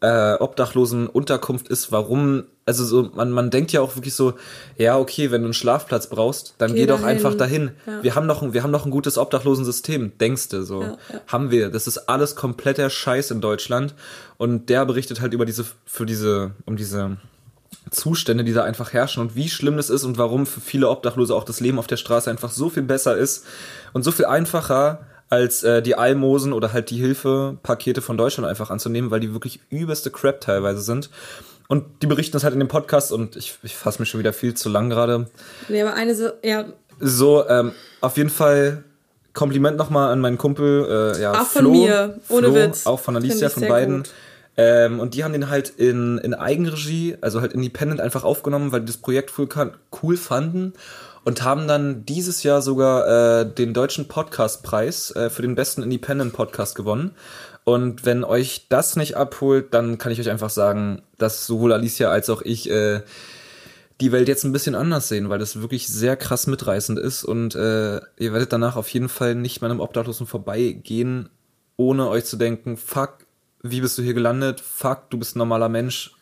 äh, obdachlosen Unterkunft ist, warum, also so, man, man denkt ja auch wirklich so, ja, okay, wenn du einen Schlafplatz brauchst, dann Geh geh, doch dahin. einfach dahin. Ja. Wir haben noch, ein- wir haben noch ein gutes Obdachlosensystem, denkst du, so. Ja, ja. Haben wir. Das ist alles kompletter Scheiß in Deutschland. Und der berichtet halt über diese, für diese, um diese Zustände, die da einfach herrschen und wie schlimm das ist und warum für viele Obdachlose auch das Leben auf der Straße einfach so viel besser ist und so viel einfacher als äh, die Almosen oder halt die Hilfepakete von Deutschland einfach anzunehmen, weil die wirklich übelste Crap teilweise sind. Und die berichten das halt in dem Podcast und ich, ich fasse mich schon wieder viel zu lang gerade. Nee, aber eine so, ja, So, ähm, auf jeden Fall Kompliment nochmal an meinen Kumpel. Äh, ja, Auch von Flo, mir, ohne Flo, Witz. Auch von Alicia, von beiden. gut. Ähm, und die haben den halt in, in Eigenregie, also halt independent einfach aufgenommen, weil die das Projekt cool, cool fanden und haben dann dieses Jahr sogar äh, den deutschen Podcastpreis äh, für den besten Independent Podcast gewonnen. Und wenn euch das nicht abholt, dann kann ich euch einfach sagen, dass sowohl Alicia als auch ich äh, die Welt jetzt ein bisschen anders sehen, weil das wirklich sehr krass mitreißend ist und äh, ihr werdet danach auf jeden Fall nicht mehr einem Obdachlosen vorbeigehen, ohne euch zu denken, fuck, wie bist du hier gelandet? Fuck, du bist ein normaler Mensch.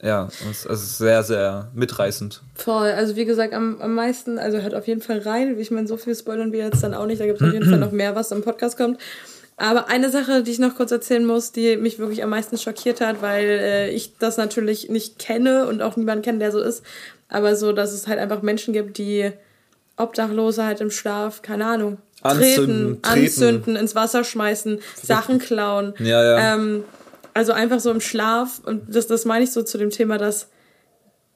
Ja. Es ist sehr, sehr mitreißend. Voll. Also wie gesagt, am, am meisten, also hört auf jeden Fall rein. Ich meine, so viel spoilern wir jetzt dann auch nicht. Da gibt es auf jeden Fall noch mehr, was im Podcast kommt. Aber eine Sache, die ich noch kurz erzählen muss, die mich wirklich am meisten schockiert hat, weil äh, ich das natürlich nicht kenne und auch niemanden kenne, der so ist. Aber so, dass es halt einfach Menschen gibt, die Obdachlose halt im Schlaf, keine Ahnung, Anzünden, treten, treten. anzünden, ins Wasser schmeißen, Sachen klauen. Ja, ja. Ähm, also einfach so im Schlaf. Und das, das meine ich so zu dem Thema, dass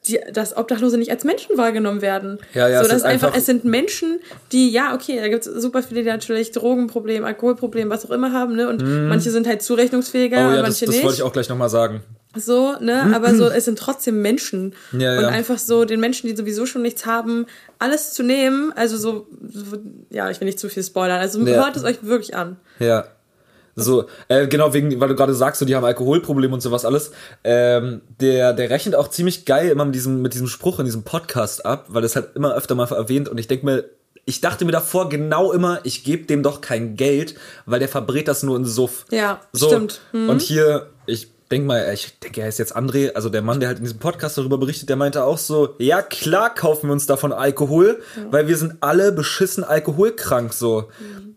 die, dass Obdachlose nicht als Menschen wahrgenommen werden. Ja, ja, so, es dass ist einfach- einfach, es sind Menschen, die, ja, okay, da gibt es super viele, die natürlich Drogenproblem, Alkoholproblem, was auch immer haben, ne? Und manche sind halt zurechnungsfähiger, Mhm. oh ja, das, manche das nicht. wollte ich auch gleich nochmal sagen. So, ne? Aber so, es sind trotzdem Menschen. Ja, und ja. einfach so den Menschen, die sowieso schon nichts haben, alles zu nehmen, also so, so ja, ich will nicht zu viel spoilern. Also Ja. hört es euch wirklich an. Ja. So, äh, genau, wegen, weil du gerade sagst, so, die haben Alkoholprobleme und sowas alles. Ähm, der, der rechnet auch ziemlich geil immer mit diesem, mit diesem Spruch in diesem Podcast ab, weil das halt immer öfter mal erwähnt und ich denke mir, ich dachte mir davor genau immer, ich gebe dem doch kein Geld, weil der verbrät das nur in Suff. Ja, so, stimmt. Mhm. Und hier, ich denk mal, ich denke, er ist jetzt André, also der Mann, der halt in diesem Podcast darüber berichtet, der meinte auch so, ja klar kaufen wir uns davon Alkohol, weil wir sind alle beschissen alkoholkrank so.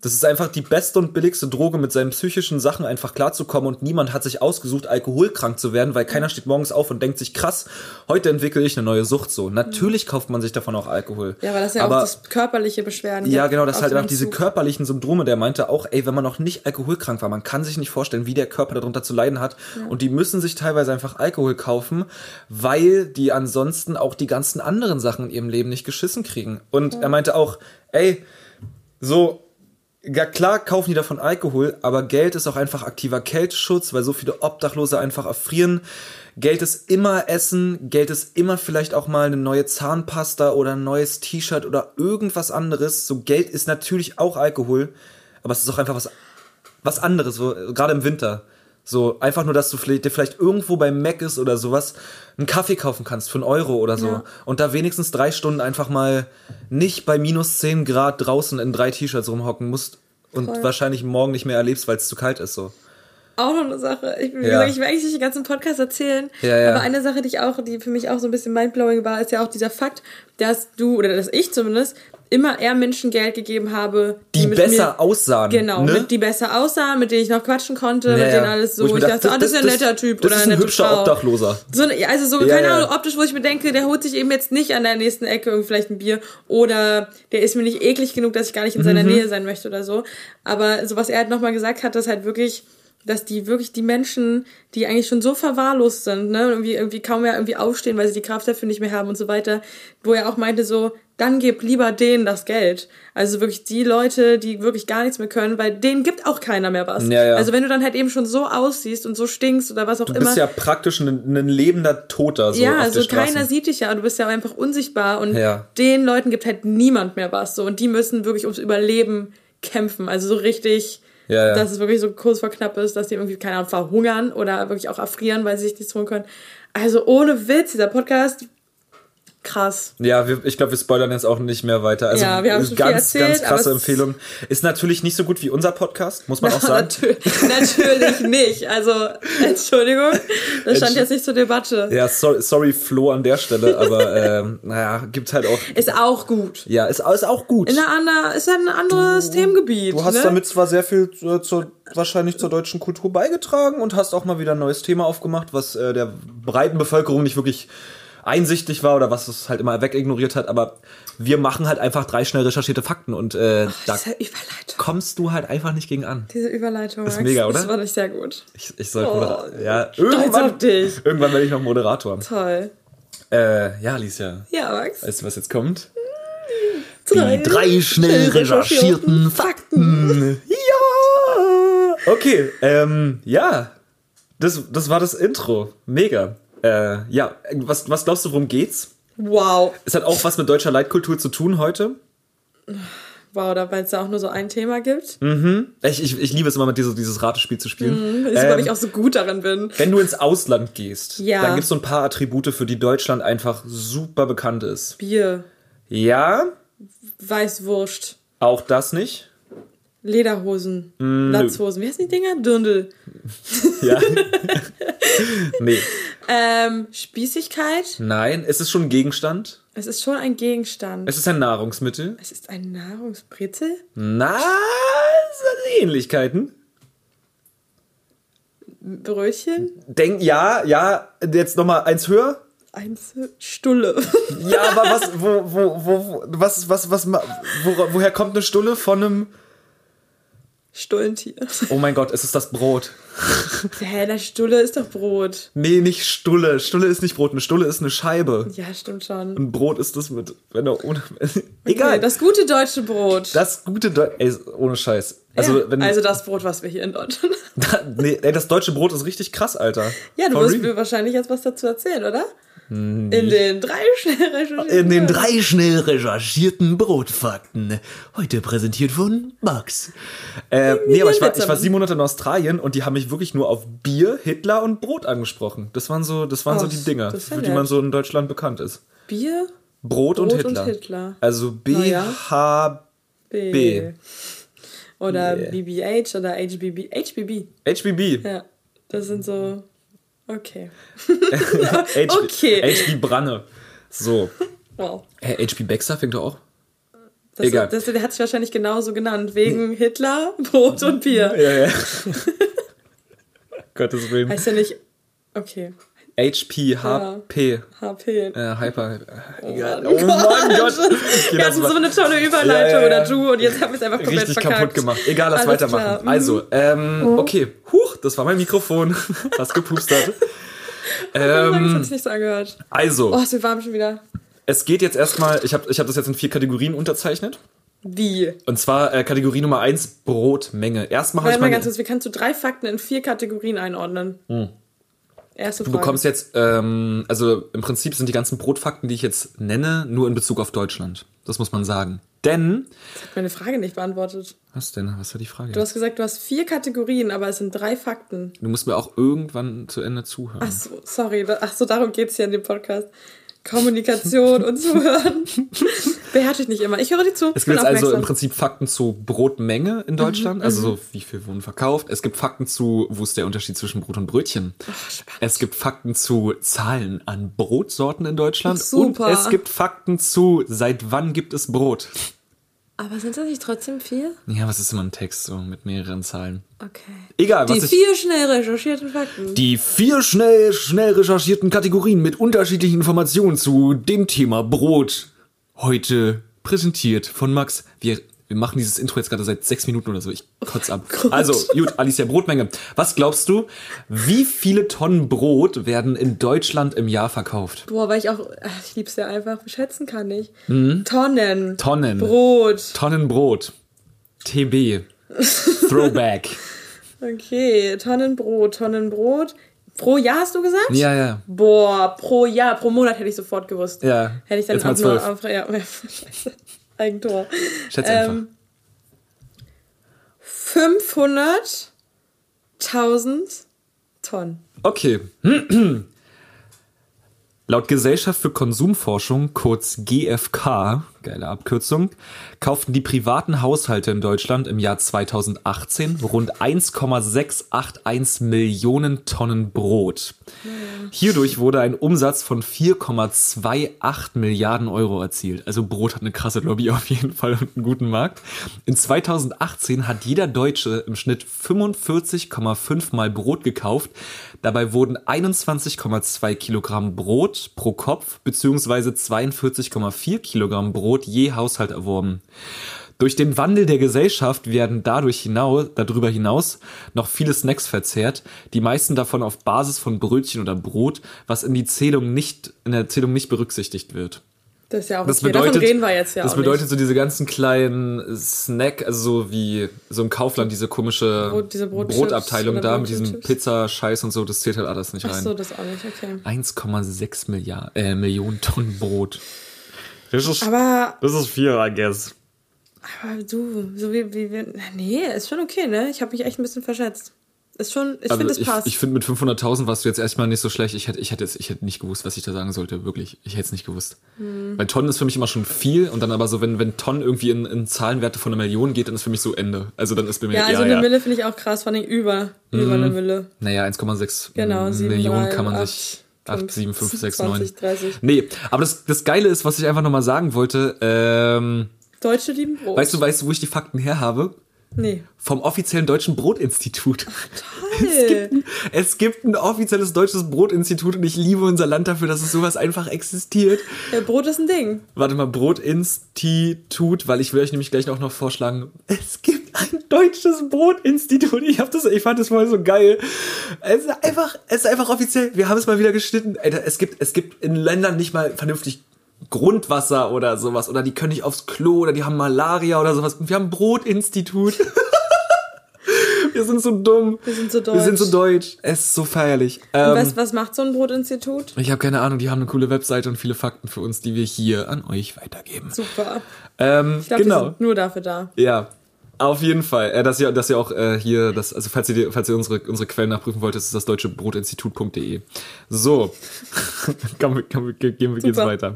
Das ist einfach die beste und billigste Droge, mit seinen psychischen Sachen einfach klarzukommen und niemand hat sich ausgesucht, alkoholkrank zu werden, weil keiner steht morgens auf und denkt sich, krass, heute entwickle ich eine neue Sucht so. Natürlich kauft man sich davon auch Alkohol. Ja, weil das ja Aber auch das körperliche Beschwerden ja, genau, das halt einfach diese körperlichen Symptome. Der meinte auch, ey, wenn man noch nicht alkoholkrank war, man kann sich nicht vorstellen, wie der Körper darunter zu leiden hat. Und die müssen sich teilweise einfach Alkohol kaufen, weil die ansonsten auch die ganzen anderen Sachen in ihrem Leben nicht geschissen kriegen. Und er meinte auch, ey, so, ja klar kaufen die davon Alkohol, aber Geld ist auch einfach aktiver Kälteschutz, weil so viele Obdachlose einfach erfrieren. Geld ist immer Essen, Geld ist immer vielleicht auch mal eine neue Zahnpasta oder ein neues T-Shirt oder irgendwas anderes. So Geld ist natürlich auch Alkohol, aber es ist auch einfach was, was anderes, so, gerade im Winter. So, einfach nur, dass du vielleicht, dir vielleicht irgendwo bei Mac ist oder sowas einen Kaffee kaufen kannst für einen Euro oder so. Ja. Und da wenigstens drei Stunden einfach mal nicht bei minus 10 Grad draußen in drei T-Shirts rumhocken musst und Voll. wahrscheinlich morgen nicht mehr erlebst, weil es zu kalt ist so. Auch noch eine Sache. Ich, Ja. ich will eigentlich nicht den ganzen Podcast erzählen. Ja, ja. Aber eine Sache, die ich auch, die für mich auch so ein bisschen mindblowing war, ist ja auch dieser Fakt, dass du, oder dass ich zumindest, immer eher Menschen Geld gegeben habe, Die mit besser mir, aussahen. Genau, ne? mit, die besser aussahen, mit denen ich noch quatschen konnte, Ja, mit ja. denen alles so, Wo mir ich dachte, dachte, ah, das ist ja ein netter Typ das oder ist ein hübscher Frau. Obdachloser. So, also so, Ja, keine ja. Ahnung, optisch, wo ich mir denke, der holt sich eben jetzt nicht an der nächsten Ecke irgendwie vielleicht ein Bier oder der ist mir nicht eklig genug, dass ich gar nicht in seiner Mhm. Nähe sein möchte oder so. Aber so was er halt nochmal gesagt hat, ist halt wirklich, dass die wirklich die Menschen, die eigentlich schon so verwahrlost sind, ne, irgendwie, irgendwie kaum mehr irgendwie aufstehen, weil sie die Kraft dafür nicht mehr haben und so weiter, wo er auch meinte so, dann gib lieber denen das Geld. Also wirklich die Leute, die wirklich gar nichts mehr können, weil denen gibt auch keiner mehr was. Ja, ja. Also wenn du dann halt eben schon so aussiehst und so stinkst oder was auch Du immer. bist ja praktisch ein, ein lebender Toter. So ja, also keiner sieht dich ja, du bist ja einfach unsichtbar und Ja. den Leuten gibt halt niemand mehr was so und die müssen wirklich ums Überleben kämpfen, also so richtig, Ja, ja. dass es wirklich so kurz vor knapp ist, dass die irgendwie keine Ahnung verhungern oder wirklich auch erfrieren, weil sie sich nichts holen können. Also ohne Witz, dieser Podcast krass. Ja, wir, ich glaube, wir spoilern jetzt auch nicht mehr weiter. Also Ja, wir haben schon viel ganz, erzählt, ganz krasse Empfehlung. Ist natürlich nicht so gut wie unser Podcast, muss man auch sagen. Natür natürlich nicht. Also Entschuldigung, das stand jetzt nicht zur Debatte. Ja, sorry, sorry Flo an der Stelle, aber ähm, naja, gibt halt auch. Ist auch gut. Ja, ist, ist auch gut. In einer anderen, ist ein anderes Themengebiet. Du hast ne? damit zwar sehr viel äh, zur, wahrscheinlich zur deutschen Kultur beigetragen und hast auch mal wieder ein neues Thema aufgemacht, was äh, der breiten Bevölkerung nicht wirklich einsichtig war oder was es halt immer wegignoriert hat, aber wir machen halt einfach drei schnell recherchierte Fakten und äh, da Diese Überleitung. kommst du halt einfach nicht gegen an. Diese Überleitung. Ist mega, oder? Das war nicht sehr gut. Ich, ich soll Oh. Ja, irgendwann, irgendwann werde ich noch Moderator. Toll. Äh, ja, Alicia. Ja, Max. Weißt du, was jetzt kommt? Drei, drei schnell recherchierten Fakten. Ja! Okay, ähm, ja. Das, das war das Intro. Mega. Äh, ja, was, was glaubst du, worum geht's? Wow. Es hat auch was mit deutscher Leitkultur zu tun heute. Wow, da weil es da auch nur so ein Thema gibt. Ich, ich, ich liebe es immer, mit dieses, dieses Ratespiel zu spielen. Das ist, weil Ähm, ich auch so gut darin bin. wenn du ins Ausland gehst, Ja. dann gibt es so ein paar Attribute, für die Deutschland einfach super bekannt ist. Bier, Ja, Weißwurst, auch das nicht. Lederhosen, Mm, Latzhosen. Wie heißen die Dinger? Dirndl. Ja. nee. Ähm, Spießigkeit. Nein, es ist schon ein Gegenstand. Es ist schon ein Gegenstand. Es ist ein Nahrungsmittel. Es ist ein Nahrungsbrezel. Na, Ähnlichkeiten. Brötchen. Denk, ja, ja, jetzt nochmal eins höher. Einzel Stulle. Ja, aber was, wo, wo, wo, wo was, was, was, woher kommt eine Stulle von einem, Stullentier. oh mein Gott, es ist das Brot. Hä, der Stulle ist doch Brot. Nee, nicht Stulle. Stulle ist nicht Brot, eine Stulle ist eine Scheibe. Ja, stimmt schon. Ein Brot ist das mit, wenn er ohne, Okay, egal. das gute deutsche Brot. das gute, Deu ey, ohne Scheiß. Also, ja, wenn, also das Brot, was wir hier in Deutschland nee, ey, das deutsche Brot ist richtig krass, Alter. Ja, du For wirst real. mir wahrscheinlich jetzt was dazu erzählen, oder? In den drei schnell recherchierten In den drei schnell recherchierten Brotfakten. Heute präsentiert von Max. Äh, nee, aber ich war, ich war sieben Monate in Australien und die haben mich wirklich nur auf Bier, Hitler und Brot angesprochen. Das waren so, das waren so Oh, die Dinger, ja für die man so in Deutschland bekannt ist. Bier, Brot, und, Brot Hitler. und Hitler. Also B, Naja. H, B. B. Oder Yeah. BBH oder HBB. HBB. HBB. Ja, das sind so. Okay. HB, Okay. HB Branne. So. Wow. HB Baxter fängt doch auch. Das, Egal. Das, der hat sich wahrscheinlich genauso genannt, wegen Hitler, Brot und Bier. Ja, ja. Gottes Willen. Heißt ja nicht. Okay. HP, HP. HP. Äh, Hyper. Oh Egal. Mann. Oh mein Gott. Ist war so eine tolle Überleitung Ja, ja, ja. oder du und jetzt haben wir es einfach komplett richtig verkackt. kaputt gemacht. Egal, lass Alles weitermachen. klar. Mhm. Also, ähm, okay. Huch, das war mein Mikrofon, was gepustert. Ähm, sich nicht so angehört. also, Oh, es wird warm schon wieder. es geht jetzt erstmal, ich habe ich hab das jetzt in vier Kategorien unterzeichnet. Wie? Und zwar äh, Kategorie Nummer eins Brotmenge. Erstmal habe Warte ich mal ganz kurz, wie kannst du drei Fakten in vier Kategorien einordnen? Erste Du Frage. bekommst jetzt, ähm, also im Prinzip sind die ganzen Brotfakten, die ich jetzt nenne, nur in Bezug auf Deutschland. Das muss man sagen. Denn, meine Frage nicht beantwortet. was denn? Was war die Frage? Du hast gesagt, du hast vier Kategorien, aber es sind drei Fakten. Du musst mir auch irgendwann zu Ende zuhören. Ach so, sorry. Ach so, darum geht's hier in dem Podcast. Kommunikation und Zuhören. Beherrsche ich nicht immer. Ich höre dir zu. Es gibt jetzt also im. Prinzip Fakten zu Brotmenge in Deutschland, also so wie viel wurden verkauft. Es gibt Fakten zu, wo ist der Unterschied zwischen Brot und Brötchen. es gibt Fakten zu Zahlen an Brotsorten in Deutschland. Super. Und es gibt Fakten zu, seit wann gibt es Brot. Aber sind das nicht trotzdem vier? Ja, was ist immer ein Text so mit mehreren Zahlen? Okay. Egal, Die was ich... vier schnell recherchierten Fakten. Die vier schnell, schnell recherchierten Kategorien mit unterschiedlichen Informationen zu dem Thema Brot. Heute präsentiert von Max. Wir Wir machen dieses Intro jetzt gerade seit sechs Minuten oder so. Ich kotz ab. Gott. Also, gut, Alicia, Brotmenge. Was glaubst du, wie viele Tonnen Brot werden in Deutschland im Jahr verkauft? Boah, weil ich auch, ich lieb's ja einfach, schätzen kann ich. Tonnen. Mhm. Tonnen. Brot. Tonnen Brot. TB. Throwback. Okay, Tonnen Brot, Tonnen Brot. Pro Jahr hast du gesagt? Ja, ja. Boah, pro Jahr, pro Monat hätte ich sofort gewusst. Ja. Hätte ich dann Jetzt mal auch nur zwölf. auf, ja, scheiße. Eigentor. Schätze einfach. Ähm, 500.000 Tonnen. Okay. Laut Gesellschaft für Konsumforschung, kurz GfK, geile Abkürzung, kauften die privaten Haushalte in Deutschland im Jahr 2018 rund 1,681 Millionen Tonnen Brot. Hierdurch wurde ein Umsatz von 4,28 Milliarden Euro erzielt. Also Brot hat eine krasse Lobby auf jeden Fall und einen guten Markt. In 2018 hat jeder Deutsche im Schnitt 45,5 Mal Brot gekauft. Dabei wurden 21,2 Kilogramm Brot pro Kopf beziehungsweise 42,4 Kilogramm Brot je Haushalt erworben. Durch den Wandel der Gesellschaft werden dadurch hinaus, darüber hinaus noch viele Snacks verzehrt, die meisten davon auf Basis von Brötchen oder Brot, was in die Zählung nicht, in der Zählung nicht berücksichtigt wird. Das ist ja auch Das okay. bedeutet, Davon reden wir jetzt ja das bedeutet nicht. so diese ganzen kleinen Snack, also so wie so im Kaufland diese komische Brot- diese Brotchips Brotabteilung da mit diesem. Pizza-Scheiß und so, das zählt halt alles nicht Ach rein. so, das auch nicht, okay. 1,6 Milliarden, äh, Millionen Tonnen Brot. Das ist, Aber, das ist viel, I guess. aber du, so wie, wie wir, nee, ist schon okay, ne? Ich habe mich echt ein bisschen verschätzt. Ist schon, ich Also finde, es ich, passt. ich finde mit 500.000 warst du jetzt erstmal nicht so schlecht. Ich hätte, ich hätte, jetzt- ich hätte nicht gewusst, was ich da sagen sollte. Wirklich. Ich hätte es nicht gewusst. Hm. Weil Tonnen ist für mich immer schon viel und dann aber so, wenn, wenn Tonnen irgendwie in, in Zahlenwerte von einer Million geht, dann ist für mich so Ende. Also dann ist bei mir, ja, also eine Mille finde ich auch krass, vor allem über, über eine Mille. Naja, 1,6 Genau, Millionen drei, kann man acht, sich. 8, fünf, 7, 5, 6, 20, 9. 30. Nee, aber das, das Geile ist, was ich einfach nochmal sagen wollte, ähm, Deutsche lieben Brot. weißt du, weißt du, wo ich die Fakten her habe? Nee. Vom offiziellen Deutschen Brotinstitut. Toll. Es gibt ein offizielles deutsches Brotinstitut und ich liebe unser Land dafür, dass es sowas einfach existiert. Ja, Brot ist ein Ding. Warte mal, Brotinstitut, weil ich will euch nämlich gleich auch noch vorschlagen, es gibt ein deutsches Brotinstitut. Ich hab das, ich fand das voll so geil. Es ist einfach, es ist einfach offiziell. Wir haben es mal wieder geschnitten. Alter, es gibt, es gibt in Ländern nicht mal vernünftig Grundwasser oder sowas oder die können nicht aufs Klo oder die haben Malaria oder sowas. Und wir haben ein Brotinstitut. wir sind so dumm. Wir sind so Wir sind so deutsch. deutsch. Es ist so feierlich. Ähm, was, was macht so ein Brotinstitut? ich habe keine Ahnung, die haben eine coole Webseite und viele Fakten für uns, die wir hier an euch weitergeben. Super. Ähm, Ich glaube, die genau. sind nur dafür da. Ja. Auf jeden Fall. Äh, dass ihr, dass ihr auch äh, hier, das, also falls ihr, die- falls ihr unsere, unsere Quellen nachprüfen wollt, das ist das deutsche Brotinstitut.de. So. komm, komm, ge- gehen wir geht's Super. weiter.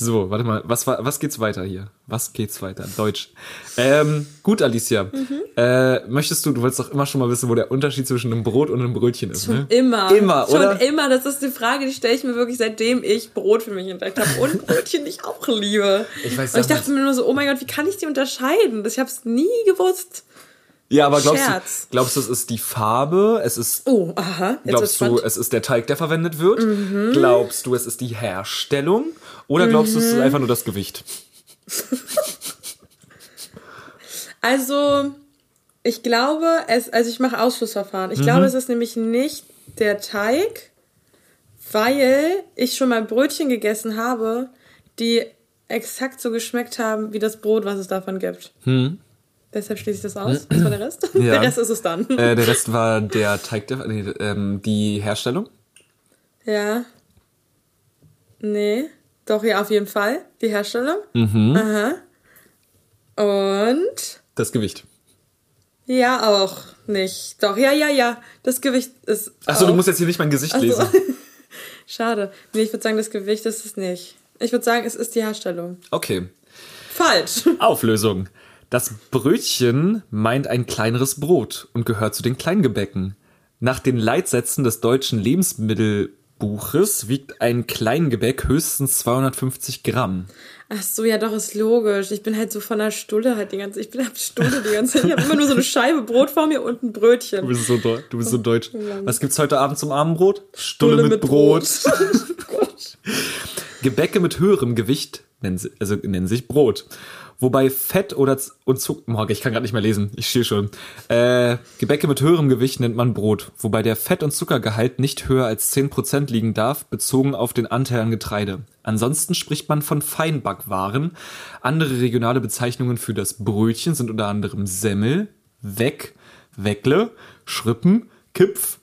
So, warte mal, was, was geht's weiter hier? Was geht's weiter? Deutsch. Ähm, gut, Alicia. Mhm. Äh, möchtest du, du wolltest doch immer schon mal wissen, wo der Unterschied zwischen einem Brot und einem Brötchen ist, ne? Immer. Immer, Schon oder? immer. Das ist die Frage, die stelle ich mir wirklich, seitdem ich Brot für mich entdeckt habe und Brötchen ich auch liebe. Ich weiß und ich dachte mir nur so, oh mein Gott, wie kann ich die unterscheiden? Das- Ich habe es nie gewusst. Ja, aber glaubst Scherz. du, glaubst du, es ist die Farbe, es ist Oh, aha. Jetzt Glaubst du. Mhm. es ist der Teig, der verwendet wird? Glaubst du, es ist die Herstellung? Oder glaubst du, es Mhm. ist einfach nur das Gewicht? Also, ich glaube, es, also ich mache Ausschlussverfahren. Ich glaube, es ist nämlich nicht der Teig, weil ich schon mal Brötchen gegessen habe, die exakt so geschmeckt haben wie das Brot, was es davon gibt. Deshalb schließe ich das aus. Was war der Rest? Ja. Der Rest ist es dann. Äh, der Rest war der Teig, der, ähm, die Herstellung. Ja. Nee. Doch, ja, auf jeden Fall. Die Herstellung. Mhm. Aha. Und Das Gewicht. ja, auch nicht. Doch, ja, ja, ja. Das Gewicht ist. Achso, du musst jetzt hier nicht mein Gesicht lesen. Schade. Nee, ich würde sagen, das Gewicht ist es nicht. Ich würde sagen, es ist die Herstellung. Okay. Falsch. Auflösung. Das Brötchen meint ein kleineres Brot und gehört zu den Kleingebäcken. Nach den Leitsätzen des deutschen Lebensmittelbuches wiegt ein Kleingebäck höchstens 250 Gramm. Ach so, ja, doch, ist logisch. Ich bin halt so von der Stulle halt die ganze Ich bin halt Stulle die ganze Zeit. Ich habe immer nur so eine Scheibe Brot vor mir und ein Du Brötchen. bist so, deu- du bist so deutsch. Was gibt's heute Abend zum Abendbrot? Stulle mit Brot. Gebäcke mit höherem Gewicht nennen, also nennen sich Brot. Wobei Fett oder Z und Zucker, morgen, ich kann gerade nicht mehr lesen, ich stehe schon. Äh, Gebäcke mit höherem Gewicht nennt man Brot, wobei der Fett- und Zuckergehalt nicht höher als 10% liegen darf, bezogen auf den Anteil an Getreide. Ansonsten spricht man von Feinbackwaren. Andere regionale Bezeichnungen für das Brötchen sind unter anderem Semmel, Weck, Weckle, Schrippen, Kipf,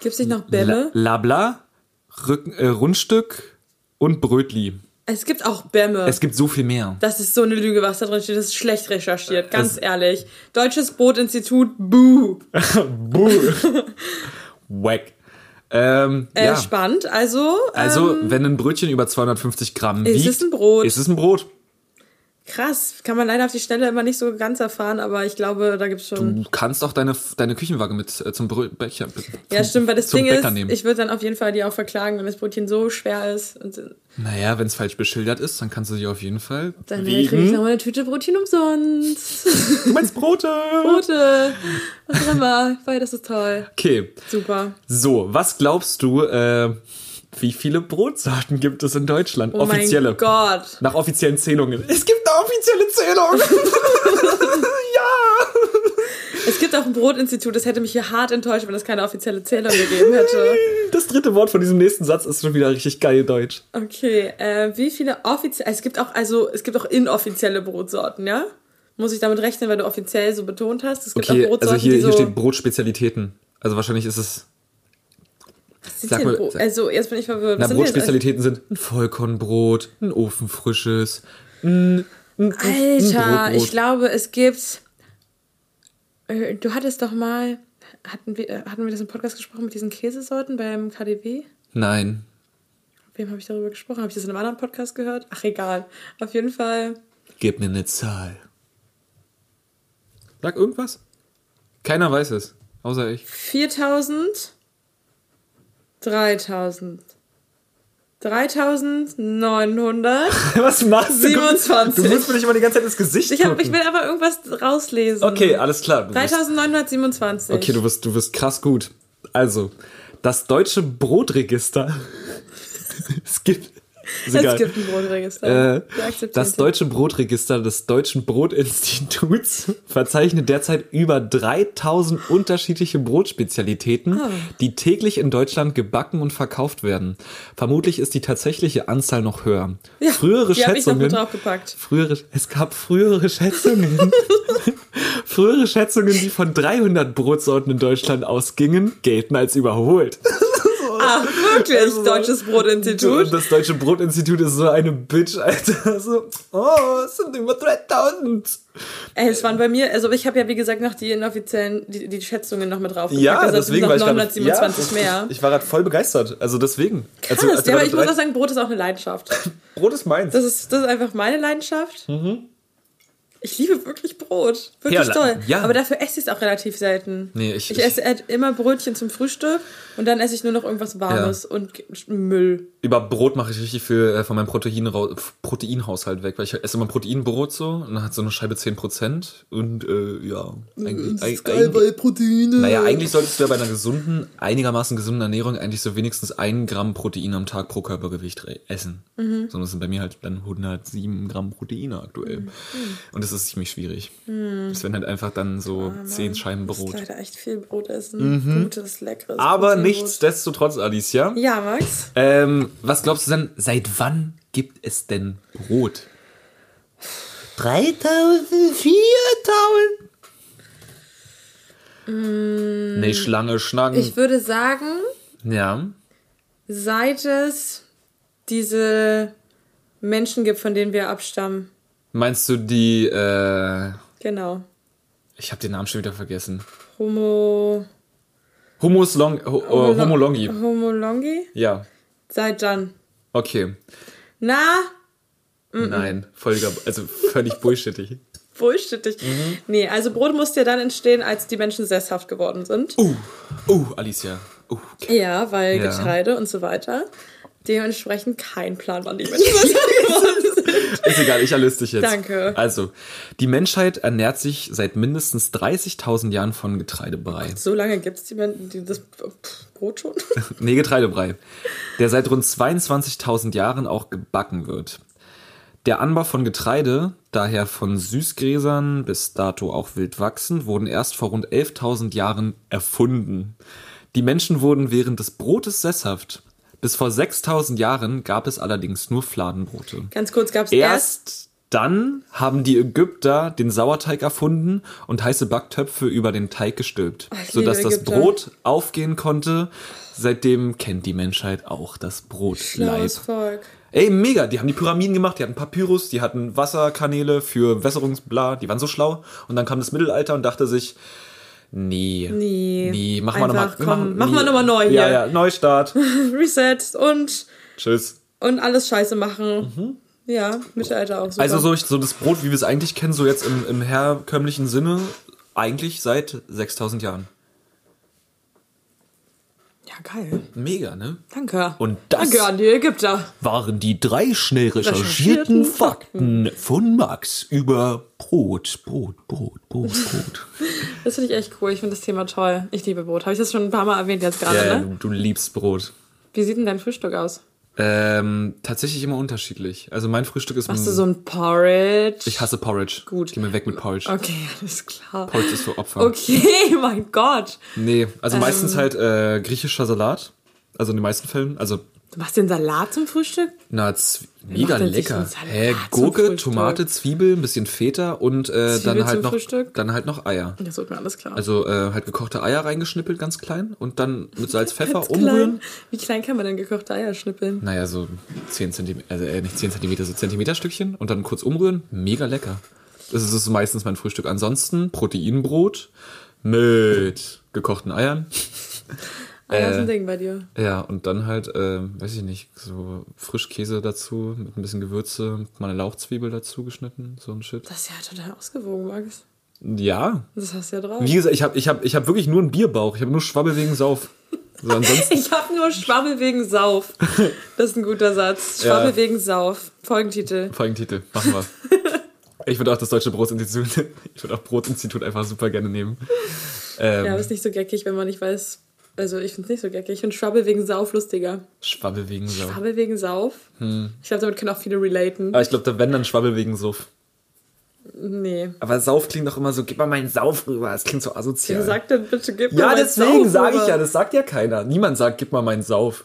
Gibt's nicht noch Bämme? Labla, Rücken, äh, Rundstück und Brötli. Es gibt auch Bämme. Es gibt so viel mehr. das ist so eine Lüge, was da drin steht. Das ist schlecht recherchiert, ganz Es- ehrlich. Deutsches Brotinstitut, buh. Buh. Wack. Ähm, Äh, ja. Spannend. Also, Also, ähm, wenn ein Brötchen über 250 Gramm Ist wiegt, es ein Brot? Ist es ein Brot. Krass. Kann man leider auf die Stelle immer nicht so ganz erfahren, aber ich glaube, da gibt's schon. Du kannst auch deine, deine Küchenwaage mit äh, zum Brö Becher. Ja, zum, stimmt, weil das Ding Bäcker ist, nehmen. ich würde dann auf jeden Fall die auch verklagen, wenn das Brötchen so schwer ist. Und naja, wenn es falsch beschildert ist, dann kannst du sie auf jeden Fall. dann kriege ich wiegen. noch mal eine Tüte Brötchen umsonst. Du meinst Brote? Brote, was auch immer. Weil das ist toll. Okay. Super. So, was glaubst du, äh, wie viele Brotsorten gibt es in Deutschland? Oh Offizielle. mein Gott. Nach offiziellen Zählungen. Es gibt eine offizielle Zählung. ja. Es gibt auch ein Brotinstitut, das hätte mich hier hart enttäuscht, wenn es keine offizielle Zählung gegeben hätte. Das dritte Wort von diesem nächsten Satz ist schon wieder richtig geil deutsch. Okay, äh, wie viele offiziell, es gibt auch, also, es gibt auch inoffizielle Brotsorten, ja? Muss ich damit rechnen, weil du offiziell so betont hast? Es gibt Okay, auch Brotsorten, also hier, hier so, steht Brotspezialitäten. Also wahrscheinlich ist es. Sag mal, sag- also, jetzt bin ich verwirrt. Na, Brotspezialitäten sind ein Vollkornbrot, ein ofenfrisches, ein, ein, ein Alter, Brotbrot. ich glaube, es gibt. äh, Du hattest doch mal. Hatten wir, äh, hatten wir das im Podcast gesprochen mit diesen Käsesorten beim KDW? Nein. Wem habe ich darüber gesprochen? Habe ich das in einem anderen Podcast gehört? Ach, egal. Auf jeden Fall. Gib mir eine Zahl. Sag irgendwas? Keiner weiß es. Außer ich. 4000. 3000. 3900. Was machst du? 27. Du musst mir nicht immer die ganze Zeit ins Gesicht Ich, hab, gucken. ich will aber irgendwas rauslesen. Okay, alles klar. Du wirst, 3927. okay, du wirst, du wirst krass gut. Also, das deutsche Brotregister. es gibt. Es egal. gibt ein Brotregister. Äh, das deutsche Brotregister des Deutschen Brotinstituts verzeichnet derzeit über 3000 unterschiedliche Brotspezialitäten, Ah. die täglich in Deutschland gebacken und verkauft werden. Vermutlich ist die tatsächliche Anzahl noch höher. Ja, frühere Schätzungen, frühere, es gab frühere Schätzungen, frühere Schätzungen, die von 300 Brotsorten in Deutschland ausgingen, gelten als überholt. Ah, wirklich? Also, Deutsches Brotinstitut. das Deutsche Brotinstitut ist so eine Bitch, Alter. So, oh, es sind über 3000. Ey, es waren bei mir, also ich habe ja wie gesagt noch die inoffiziellen, die, die Schätzungen noch mit draufgepackt. Ja, also deswegen noch war ich grad- 927 ja, mehr. Ich war gerade voll begeistert. Also deswegen. Krass, also, als ja, aber ich muss auch sagen, Brot ist auch eine Leidenschaft. Brot ist meins. Das ist, das ist einfach meine Leidenschaft. Ich liebe wirklich Brot. Wirklich Ja, toll. ja. Aber dafür esse ich es auch relativ selten. Nee, ich- ich ich- esse halt immer Brötchen zum Frühstück und dann esse ich nur noch irgendwas Warmes und Müll. Über Brot mache ich richtig viel äh, von meinem Proteinrau- Proteinhaushalt weg, weil ich esse immer Proteinbrot so und dann hat so eine Scheibe 10% und äh, ja. Eigentlich, eig- eigentlich, Proteine. naja, eigentlich solltest du ja bei einer gesunden, einigermaßen gesunden Ernährung eigentlich so wenigstens ein Gramm Protein am Tag pro Körpergewicht essen. Mhm. Sondern das sind bei mir halt dann 107 Gramm Proteine aktuell. Mhm. Und das ist ziemlich schwierig. Das werden halt einfach dann so 10 Scheiben Ich muss Brot. leider echt viel Brot essen. Gutes, leckeres Aber Proteinbrot. nichtsdestotrotz, Alicia. Ja, Max? Ähm, was glaubst du denn, seit wann gibt es denn Brot? 3000, 4000? Nee, Schlange, Schnacken. Ich würde sagen, ja. seit es diese Menschen gibt, von denen wir abstammen. Meinst du die, äh, Genau. ich habe den Namen schon wieder vergessen. Homo. Humus Long, ho, oh, Homo Longi. Homo Longi? Ja. Seit dann. Okay. Na, Nein, völliger, also völlig bullshittig. bullshittig. Mhm. Nee, also Brot musste ja dann entstehen, als die Menschen sesshaft geworden sind. Uh, uh, Alicia. Uh, okay. Ja, weil Ja. Getreide und so weiter. Dementsprechend kein Plan, wann die Menschen sind. Ist egal, ich erlöse dich jetzt. Danke. Also, die Menschheit ernährt sich seit mindestens 30.000 Jahren von Getreidebrei. So lange gibt es die, Men- die, das Brot schon? Nee, Getreidebrei. Der seit rund 22.000 Jahren auch gebacken wird. Der Anbau von Getreide, daher von Süßgräsern bis dato auch wild wachsend, wurden erst vor rund 11.000 Jahren erfunden. Die Menschen wurden während des Brotes sesshaft. Bis vor 6.000 Jahren gab es allerdings nur Fladenbrote. Ganz kurz gab es erst. Erst dann haben die Ägypter den Sauerteig erfunden und heiße Backtöpfe über den Teig gestülpt, liebe sodass das. Brot aufgehen konnte. Seitdem kennt die Menschheit auch das Brotleib. Volk. Ey, mega, die haben die Pyramiden gemacht, die hatten Papyrus, die hatten Wasserkanäle für Wässerungsbla, die waren so schlau. Und dann kam das Mittelalter und dachte sich, nee, Nee. nee, machen wir nochmal. Einfach, komm, machen wir noch mal neu Ja, hier. ja, Neustart. Reset und, Tschüss. und alles scheiße machen. Ja, Mittelalter auch super. Also so, so das Brot, wie wir es eigentlich kennen, so jetzt im, im herkömmlichen Sinne, eigentlich seit 6000 Jahren. Ja, geil. Mega, ne? Danke. Und das- Danke an die Ägypter. Waren die drei schnell recherchierten Recherchierten Fakten von Max über Brot, Brot, Brot, Brot, Brot. Das finde ich echt cool. Ich finde das Thema toll. Ich liebe Brot. Habe ich das schon ein paar Mal erwähnt jetzt gerade, ja, ja, ne? du, du liebst Brot. Wie sieht denn dein Frühstück aus? Ähm, tatsächlich immer unterschiedlich. Also mein Frühstück ist... Machst du so ein Porridge? ich hasse Porridge. Gut. Geh mir weg mit Porridge. Okay, alles klar. Porridge ist für Opfer. Okay, mein Gott. Nee, also Ähm. meistens halt äh, griechischer Salat. Also in den meisten Fällen. Also Du machst den Salat zum Frühstück? Na, mega lecker. Hä, Gurke? Tomate, Zwiebel, ein bisschen Feta und äh, dann halt noch Frühstück? dann halt noch Eier. Das wird mir alles klar. Also äh, halt gekochte Eier reingeschnippelt, ganz klein und dann mit Salz, Pfeffer umrühren. Klein. Wie klein kann man denn gekochte Eier schnippeln? Naja, so 10 Zentimeter, also äh, nicht 10 Zentimeter, so Zentimeterstückchen und dann kurz umrühren. Mega lecker. Das ist, das ist meistens mein Frühstück. Ansonsten Proteinbrot mit gekochten Eiern. Eier ist Äh, ein Ding bei dir. Ja, und dann halt, äh, weiß ich nicht, so Frischkäse dazu mit ein bisschen Gewürze, mal eine Lauchzwiebel dazu geschnitten, so ein Shit. Das ist ja total ausgewogen, Max. Ja. Das hast du ja drauf. Wie gesagt, ich habe ich hab, ich hab wirklich nur einen Bierbauch. Ich habe nur Schwabbel wegen Sauf. So, ansonsten, Ich habe nur Schwabbel wegen Sauf. Das ist ein guter Satz. Schwabbel Ja. wegen Sauf. Folgentitel. Folgentitel, machen wir. Ich würde auch das Deutsche Brotinstitut, ich würde auch Brotinstitut einfach super gerne nehmen. Ähm, Ja, aber ist nicht so geckig, wenn man nicht weiß. Also ich finde es nicht so geckig. Ich finde Schwabbel wegen Sauf lustiger. Schwabbel wegen Sauf. Schwabbel wegen Sauf? Hm. Ich glaube, damit können auch viele relaten. Aber ich glaube, da wenn dann Schwabbel wegen Suff. Nee. Aber Sauf klingt doch immer so, gib mal meinen Sauf rüber. Das klingt so asozial. Wer sagt denn bitte, gib ja, mein deswegen Sauf sage ich ja, das sagt ja keiner. Niemand sagt, gib mal meinen Sauf.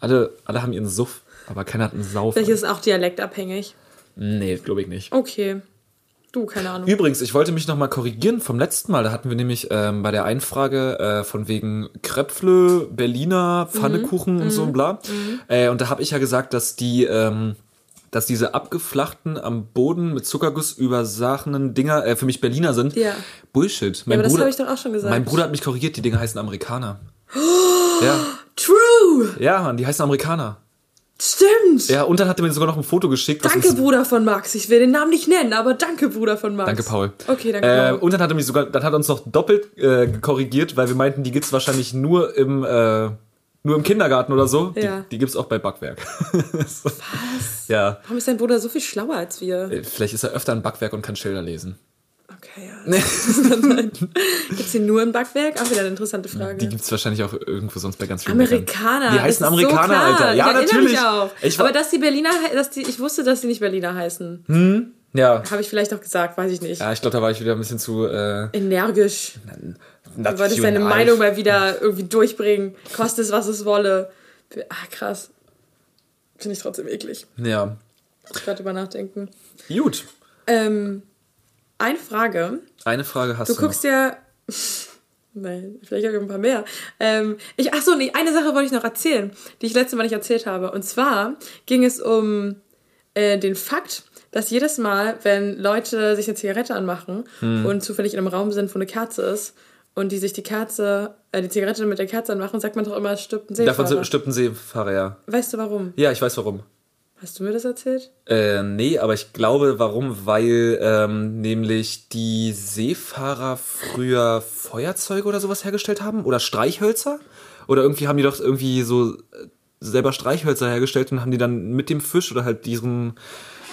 Alle, alle haben ihren Suff, aber keiner hat einen Sauf. Vielleicht ist es auch dialektabhängig. Nee, glaube ich nicht. Okay. Du, keine Ahnung. Übrigens, ich wollte mich nochmal korrigieren vom letzten Mal. Da hatten wir nämlich ähm, bei der Einfrage äh, von wegen Kröpfle, Berliner, Pfannekuchen und so und bla. Äh, und da habe ich ja gesagt, dass die, ähm, dass diese abgeflachten, am Boden mit Zuckerguss übersachenen Dinger äh, für mich Berliner sind. Ja. Bullshit. Mein aber das Bruder, habe ich doch auch schon gesagt. Mein Bruder hat mich korrigiert, die Dinger heißen Amerikaner. ja, True! ja, Mann, die heißen Amerikaner. Stimmt! Ja, und dann hat er mir sogar noch ein Foto geschickt. Danke, Bruder von Max. Ich will den Namen nicht nennen, aber danke, Bruder von Max. Danke, Paul. Okay, danke, Äh, und dann hat er mich sogar, dann hat er uns noch doppelt äh, korrigiert, weil wir meinten, die gibt's wahrscheinlich nur im, äh, nur im Kindergarten oder so. Ja. Die, die gibt's auch bei Backwerk. so. Was? Ja. Warum ist dein Bruder so viel schlauer als wir? Äh, Vielleicht ist er öfter im Backwerk und kann Schilder lesen. Okay, ja. Kann sein. Gibt's die nur im Backwerk? Auch wieder eine interessante Frage. Die gibt's wahrscheinlich auch irgendwo sonst bei ganz vielen Bäckern. Amerikaner. Die heißen Amerikaner, so. Alter. Ja, ich natürlich. Mich auch. Ich Aber dass die Berliner, dass die, ich wusste, dass die nicht Berliner heißen. Ja. Habe ich vielleicht auch gesagt, weiß ich nicht. Ja, ich glaube, da war ich wieder ein bisschen zu äh, Energisch. Du wolltest deine. Meinung mal wieder irgendwie durchbringen. Koste es, was es wolle. Ah, krass. Finde ich trotzdem eklig. Ja. Ich gerade drüber nachdenken. Gut. Ähm, eine Frage. Eine Frage hast Du du. guckst ja. Nein, vielleicht habe ich ein paar mehr. Ähm, ich, ach so, nee, eine Sache wollte ich noch erzählen, die ich letztes Mal nicht erzählt habe. Und zwar ging es um äh, den Fakt, dass jedes Mal, wenn Leute sich eine Zigarette anmachen Hm. und zufällig in einem Raum sind, wo eine Kerze ist, und die sich die Kerze, äh, die Zigarette mit der Kerze anmachen, sagt man doch immer, es stirbt ein Seefahrer. Davon stirbt ein Seefahrer, ja. Weißt du warum? Ja, ich weiß warum. Hast du mir das erzählt? Äh, nee, aber ich glaube, warum? Weil ähm, nämlich die Seefahrer früher Feuerzeuge oder sowas hergestellt haben oder Streichhölzer oder irgendwie haben die doch irgendwie so äh, selber Streichhölzer hergestellt und haben die dann mit dem Fisch oder halt diesen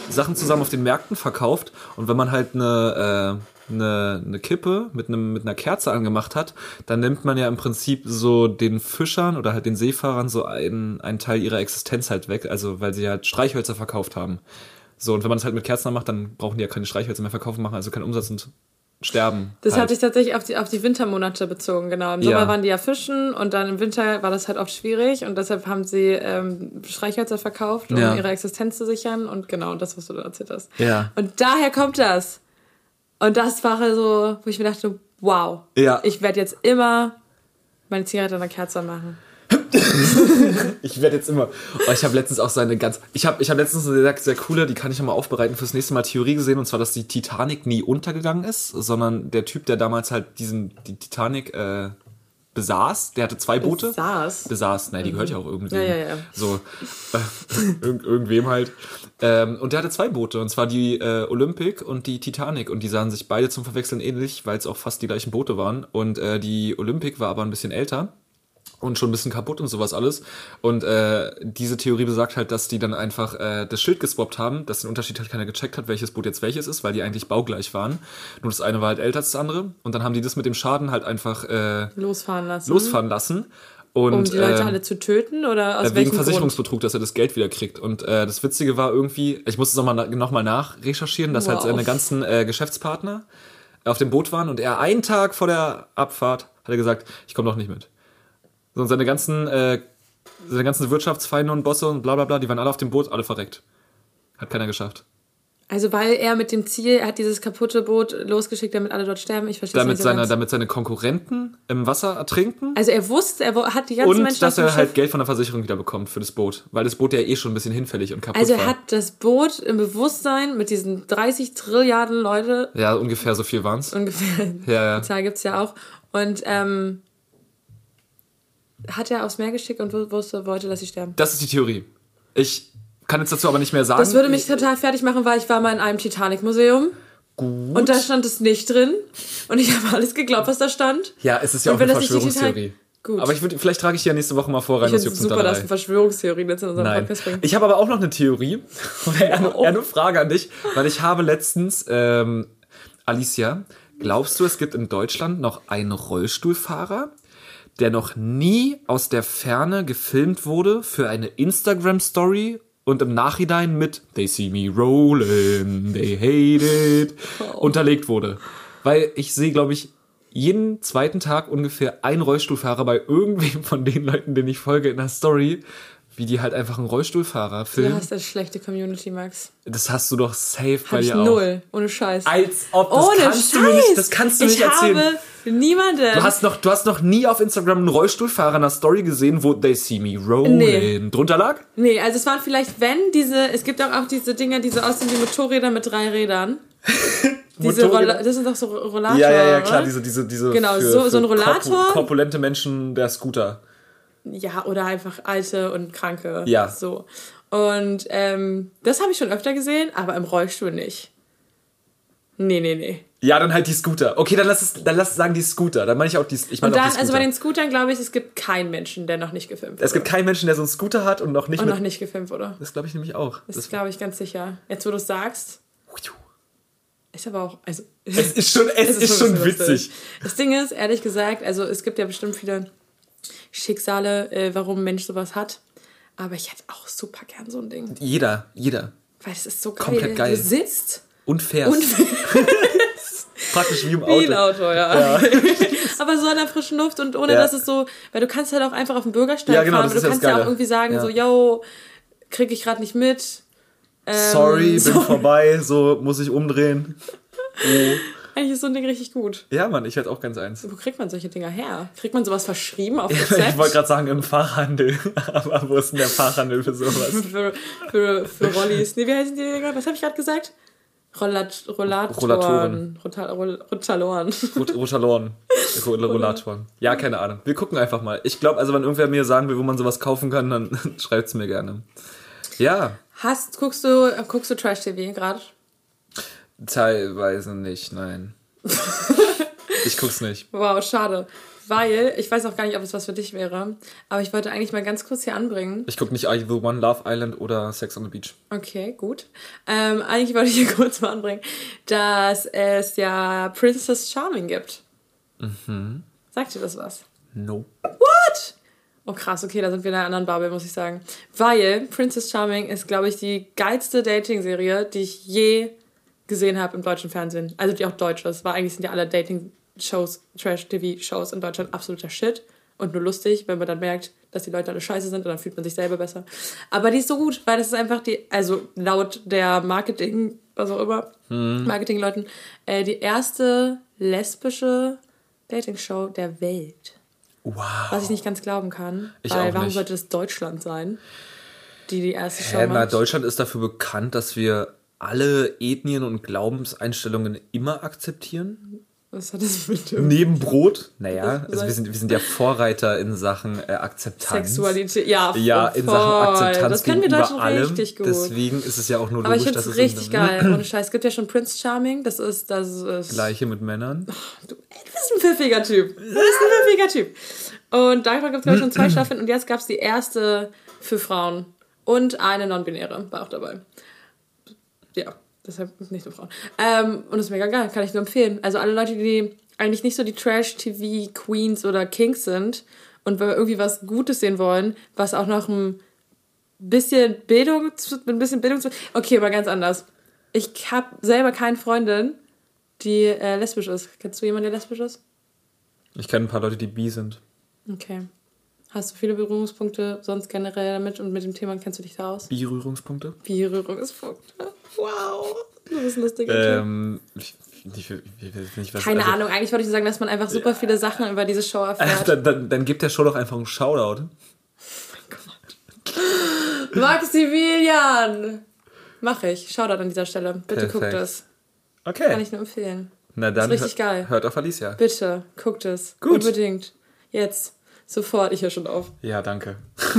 Sachen zusammen auf den Märkten verkauft und wenn man halt eine äh, eine, eine Kippe mit einem mit einer Kerze angemacht hat, dann nimmt man ja im Prinzip so den Fischern oder halt den Seefahrern so einen einen Teil ihrer Existenz halt weg, also weil sie halt Streichhölzer verkauft haben. So, und wenn man das halt mit Kerzen macht, dann brauchen die ja keine Streichhölzer mehr verkaufen, machen also keinen Umsatz und sterben. Das halt. hat sich tatsächlich auf die, auf die Wintermonate bezogen, genau. Im Ja. Sommer waren die ja fischen und dann im Winter war das halt oft schwierig und deshalb haben sie ähm, Streichhölzer verkauft, um Ja. ihre Existenz zu sichern und genau das, was du da erzählt hast. Ja. Und daher kommt das. Und das war so, wo ich mir dachte, wow, Ja. ich werde jetzt immer meine Zigarette an der Kerze machen. Ich werde jetzt immer. Oh, ich habe letztens auch so eine ganz. Ich habe ich hab letztens eine sehr, sehr coole, die kann ich ja mal aufbereiten fürs nächste Mal Theorie gesehen, und zwar, dass die Titanic nie untergegangen ist, sondern der Typ, der damals halt diesen, die Titanic äh, besaß, der hatte zwei Boote. Besaß? Besaß, nein, die gehört ja auch irgendwie. Ja, ja, ja. So, äh, irg irgendwem halt. Ähm, und der hatte zwei Boote, und zwar die äh, Olympic und die Titanic. Und die sahen sich beide zum Verwechseln ähnlich, weil es auch fast die gleichen Boote waren. Und äh, die Olympic war aber ein bisschen älter und schon ein bisschen kaputt und sowas alles. Und äh, diese Theorie besagt halt, dass die dann einfach äh, das Schild geswappt haben, dass den Unterschied halt keiner gecheckt hat, welches Boot jetzt welches ist, weil die eigentlich baugleich waren. Nur das eine war halt älter als das andere. Und dann haben die das mit dem Schaden halt einfach äh, Losfahren lassen. losfahren lassen. Und, Um die Leute äh, alle zu töten oder aus äh, wegen welchem Grund? Versicherungsbetrug, dass er das Geld wieder kriegt. Und äh, das Witzige war irgendwie, ich musste es nochmal noch mal nachrecherchieren, dass halt Wow. seine ganzen äh, Geschäftspartner auf dem Boot waren und er einen Tag vor der Abfahrt hat er gesagt, ich komme doch nicht mit. So, und seine ganzen, äh, seine ganzen Wirtschaftsfeinde und Bosse und bla bla bla, die waren alle auf dem Boot, alle verreckt. Hat keiner geschafft. Also weil er mit dem Ziel, er hat dieses kaputte Boot losgeschickt, damit alle dort sterben. Ich verstehe Damit nicht so seine, ganz. damit seine Konkurrenten im Wasser ertrinken. Also er wusste, er hat die ganzen Und Menschen dass auf dem er halt Schiff- Geld von der Versicherung wieder bekommt für das Boot. Weil das Boot ja eh schon ein bisschen hinfällig und kaputt Also war. er hat das Boot im Bewusstsein mit diesen 30 Trilliarden Leute, ja, ungefähr so viel waren's. ungefähr, Ja, ja. die Zahl gibt's ja auch, und ähm, hat er aufs Meer geschickt und wu- wusste, wollte, dass sie sterben. Das ist die Theorie. Ich kann jetzt dazu aber nicht mehr sagen. Das würde mich total fertig machen, weil ich war mal in einem Titanic-Museum gut. und da stand es nicht drin und ich habe alles geglaubt, was da stand. ja, es ist ja Und auch eine Verschwörungstheorie. Gut. Aber ich würde, vielleicht trage ich die ja nächste Woche mal vor rein, Ich finde super, dass. Verschwörungstheorien jetzt in unserem Nein. Podcast bringst. Ich habe aber auch noch eine Theorie. Eher, eine, eher eine Frage an dich, weil ich habe letztens, ähm, Alicia, glaubst du, es gibt in Deutschland noch einen Rollstuhlfahrer, der noch nie aus der Ferne gefilmt wurde für eine Instagram-Story und im Nachhinein mit They see me rolling, they hate it unterlegt wurde? Weil ich sehe, glaube ich, jeden zweiten Tag ungefähr einen Rollstuhlfahrer bei irgendwem von den Leuten, denen ich folge in der Story, wie die halt einfach einen Rollstuhlfahrer Du filmen. hast eine schlechte Community, Max. Das hast du doch safe Hab bei ich dir auch. null. Ohne Scheiß. Als ob das Ohne kannst Scheiß. du mir nicht, das kannst du ich nicht erzählen. habe niemanden. Du hast noch, du hast noch nie auf Instagram einen Rollstuhlfahrer in einer Story gesehen, wo they see me rolling Nee. drunter lag? nee, also es waren vielleicht, wenn diese, es gibt auch, auch diese Dinger, die so aussehen wie Motorräder mit drei Rädern. Diese? Rolla, das sind doch so Rollator. Ja, ja, ja, klar, diese, diese, diese. Genau, so- so ein Rollator. korpu- Korpulente Menschen, der Scooter. Ja, oder einfach alte und kranke. Ja. So. Und ähm, das habe ich schon öfter gesehen, aber im Rollstuhl nicht. Nee, nee, nee. Ja, dann halt die Scooter. Okay, dann lass es, dann lass es sagen die Scooter. Dann meine ich auch die, ich meine Und auch dann, die also Scooter. bei den Scootern glaube ich, es gibt keinen Menschen, der noch nicht gefilmt wurde. es gibt keinen Menschen, der so einen Scooter hat und noch nicht und noch nicht gefilmt wurde. Das glaube ich nämlich auch. Das Das, glaube ich ganz sicher. Jetzt, wo du es sagst, ist aber auch, also. es ist schon, es, ist, ein schon witzig. lustig. Das Ding ist, ehrlich gesagt, also es gibt ja bestimmt viele Schicksale, äh, warum ein Mensch sowas hat. Aber ich hätte auch super gern so ein Ding. Jeder, jeder. Weil es ist so geil. Komplett geil. Du sitzt Und fährst. und praktisch wie im wie ein Auto. Auto, ja. aber so an der frischen Luft und ohne, Ja. dass es so, weil du kannst halt auch einfach auf dem Bürgersteig Ja, genau, fahren, aber du ja kannst ja auch irgendwie sagen, Ja. so, yo, krieg ich gerade nicht mit. Ähm, Sorry, bin so. vorbei, so muss ich umdrehen. Eigentlich ist so ein Ding richtig gut. Ja, Mann, ich hätte auch ganz eins. Wo kriegt man solche Dinger her? Kriegt man sowas verschrieben auf Ich Rezept? wollte gerade sagen, im Fachhandel. Aber wo ist denn der Fachhandel für sowas? für, für, für Rollis. Nee, wie heißen die Dinger? Was habe ich gerade gesagt? Rollat, Rollatoren. Rollatoren. Rota- Roll- Rotaloren. Rot- Rotaloren. Ro- Rollatoren. Ja, keine Ahnung. Wir gucken einfach mal. Ich glaube, also wenn irgendwer mir sagen will, wo man sowas kaufen kann, dann schreibt's mir gerne. Ja, Hast, guckst du, guckst du Trash-TV gerade? Teilweise nicht, nein. Ich guck's nicht. Wow, schade. Weil, ich weiß auch gar nicht, ob es was für dich wäre, aber ich wollte eigentlich mal ganz kurz hier anbringen. Ich guck nicht the One, Love Island oder Sex on the Beach. Okay, gut. Ähm, eigentlich wollte ich hier kurz mal anbringen, dass es ja Princess Charming gibt. Mhm. Sagt dir das was? No. What? Oh krass, okay, da sind wir in einer anderen Bubble, muss ich sagen. Weil Princess Charming ist, glaube ich, die geilste Dating-Serie, die ich je gesehen habe im deutschen Fernsehen. Also die auch deutsch ist. Weil eigentlich sind ja alle Dating-Shows, Trash-TV-Shows in Deutschland absoluter Shit. Und nur lustig, wenn man dann merkt, dass die Leute alle scheiße sind und dann fühlt man sich selber besser. Aber die ist so gut, weil das ist einfach die, also laut der Marketing, was auch immer, Marketingleuten, äh, die erste lesbische Dating-Show der Welt. Wow. Was ich nicht ganz glauben kann. Ich weil warum nicht. sollte das Deutschland sein, die die erste Show Hä, na, macht? Deutschland ist dafür bekannt, dass wir alle Ethnien und Glaubenseinstellungen immer akzeptieren. Was hat das mit dem Neben Brot, naja, also wir sind, wir sind ja Vorreiter in Sachen äh, Akzeptanz. Sexualität? Ja, Ja, in Sachen voll. Akzeptanz Das können wir Deutschen allem. richtig gut. Deswegen ist es ja auch nur Aber ich logisch, finde es richtig geil. Ohne Scheiß. Es gibt ja schon Prince Charming. Das ist, das ist. Gleiche mit Männern. Du bist ein pfiffiger Typ. Du bist ein pfiffiger Typ. Und davon gibt es, glaube ich, schon zwei Staffeln. Und jetzt gab es die erste für Frauen. Und eine Non-Binäre war auch dabei. Ja, deshalb nicht nur Frauen. Ähm, und das ist mega geil. Kann ich nur empfehlen. Also alle Leute, die eigentlich nicht so die Trash-TV-Queens oder Kings sind und wenn wir irgendwie was Gutes sehen wollen, was auch noch ein bisschen Bildung, zu- ein bisschen Bildung. Okay, aber ganz anders. Ich habe selber keine Freundin, die äh, lesbisch ist. Kennst du jemanden, der lesbisch ist? Ich kenne ein paar Leute, die bi sind. Okay. Hast du viele Berührungspunkte sonst generell damit und mit dem Thema kennst du dich da aus? Bi-Rührungspunkte? Berührungspunkte. Wow. Du bist ein lustiger Typ. Ähm, ich, ich, ich, nicht, was, Keine also- Ahnung, eigentlich wollte ich nur sagen, dass man einfach super viele Sachen über diese Show erfährt. Dann, dann, dann gibt der Show doch einfach einen Shoutout. Maximilian! Mach ich. Shoutout an dieser Stelle. Bitte guckt Perfekt. es. Okay. Kann ich nur empfehlen. Na dann, Ist richtig hör- geil. hört auf Alicia. Bitte, guckt es. Gut. Unbedingt. Jetzt. Sofort. Ich höre schon auf. Ja, danke.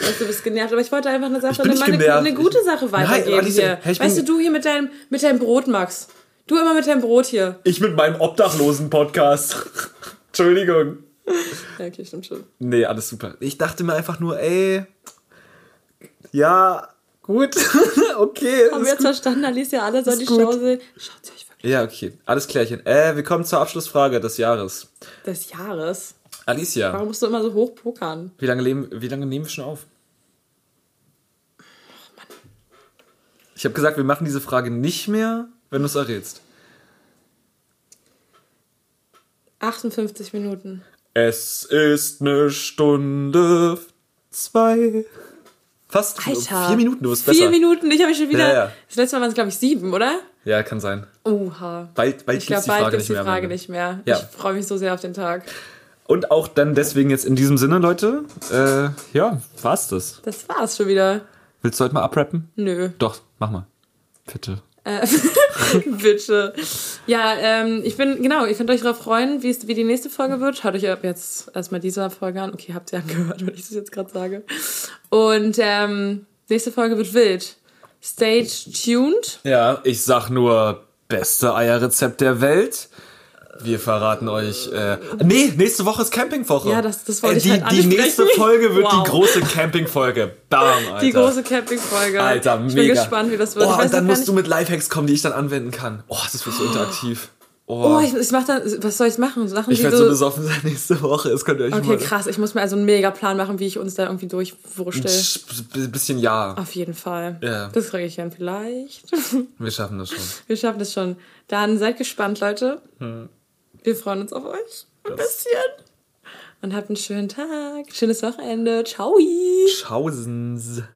Weißt du, bist genervt, aber ich wollte einfach eine Sache, eine, genervt. eine gute Sache weitergeben Alicia, hier. hey, weißt du, du hier mit deinem, mit deinem Brot, Max. Du immer mit deinem Brot hier. Ich mit meinem Obdachlosen-Podcast. Entschuldigung. Ja, okay, stimmt schon. Nee, alles super. Ich dachte mir einfach nur, ey. Ja, gut. okay. Haben wir jetzt gut. verstanden, Alicia, alle sollen die. Show sehen. Schaut sie euch Ja, okay. Alles klärchen. Äh, wir kommen zur Abschlussfrage des Jahres. des Jahres. Alicia, Warum musst du immer so hoch pokern? wie lange, leben, wie lange nehmen wir schon auf? Ich habe gesagt, wir machen diese Frage nicht mehr, wenn du es errätst. 58 Minuten. Es ist eine Stunde zwei. Fast Alter. vier Minuten, du bist besser. Vier Minuten, ich habe mich schon wieder. Ja, ja. Das letzte Mal waren es, glaube ich, sieben, oder? Ja, kann sein. Oha. Bald, bald Ich glaube, gibt's die bald Frage gibt es nicht die mehr. Frage nicht mehr. Ja. Ich freue mich so sehr auf den Tag. Und auch dann deswegen jetzt in diesem Sinne, Leute, äh, ja, war's das. Das war's schon wieder. Willst du heute mal abrappen? Nö. Doch, mach mal. Bitte. Äh, bitte. Ja, ähm, ich bin, genau, ihr könnt euch darauf freuen, wie die nächste Folge wird. Schaut euch jetzt erstmal diese Folge an. Okay, habt ihr angehört, wenn ich das jetzt gerade sage. Und ähm, nächste Folge wird wild. Stay tuned. Ja, ich sag nur, beste Eierrezept der Welt. Wir verraten euch. Äh, nee, nächste Woche ist Campingwoche. Ja, das- das wollte ich die, halt Die nächste Folge wird Wow. die große Campingfolge. Bam, Alter. Die große Campingfolge. Alter, ich mega. bin gespannt, wie das wird. Oh, ich und dann musst du mit Lifehacks kommen, die ich dann anwenden kann. Oh, das wird so interaktiv. Oh, Oh, ich, ich mach dann, was soll ich machen? Sachen, ich werde so, so besoffen sein nächste Woche. Das könnt ihr euch Okay, mal... krass. Ich muss mir also einen mega Plan machen, wie ich uns da irgendwie durchwurstel. Ein bisschen ja. Auf jeden Fall. Ja. Das kriege ich hin, vielleicht. Wir schaffen das schon. Wir schaffen das schon. Dann seid gespannt, Leute. Wir freuen uns auf euch. Ein bisschen. Und habt einen schönen Tag. Schönes Wochenende. Ciao. Schausens.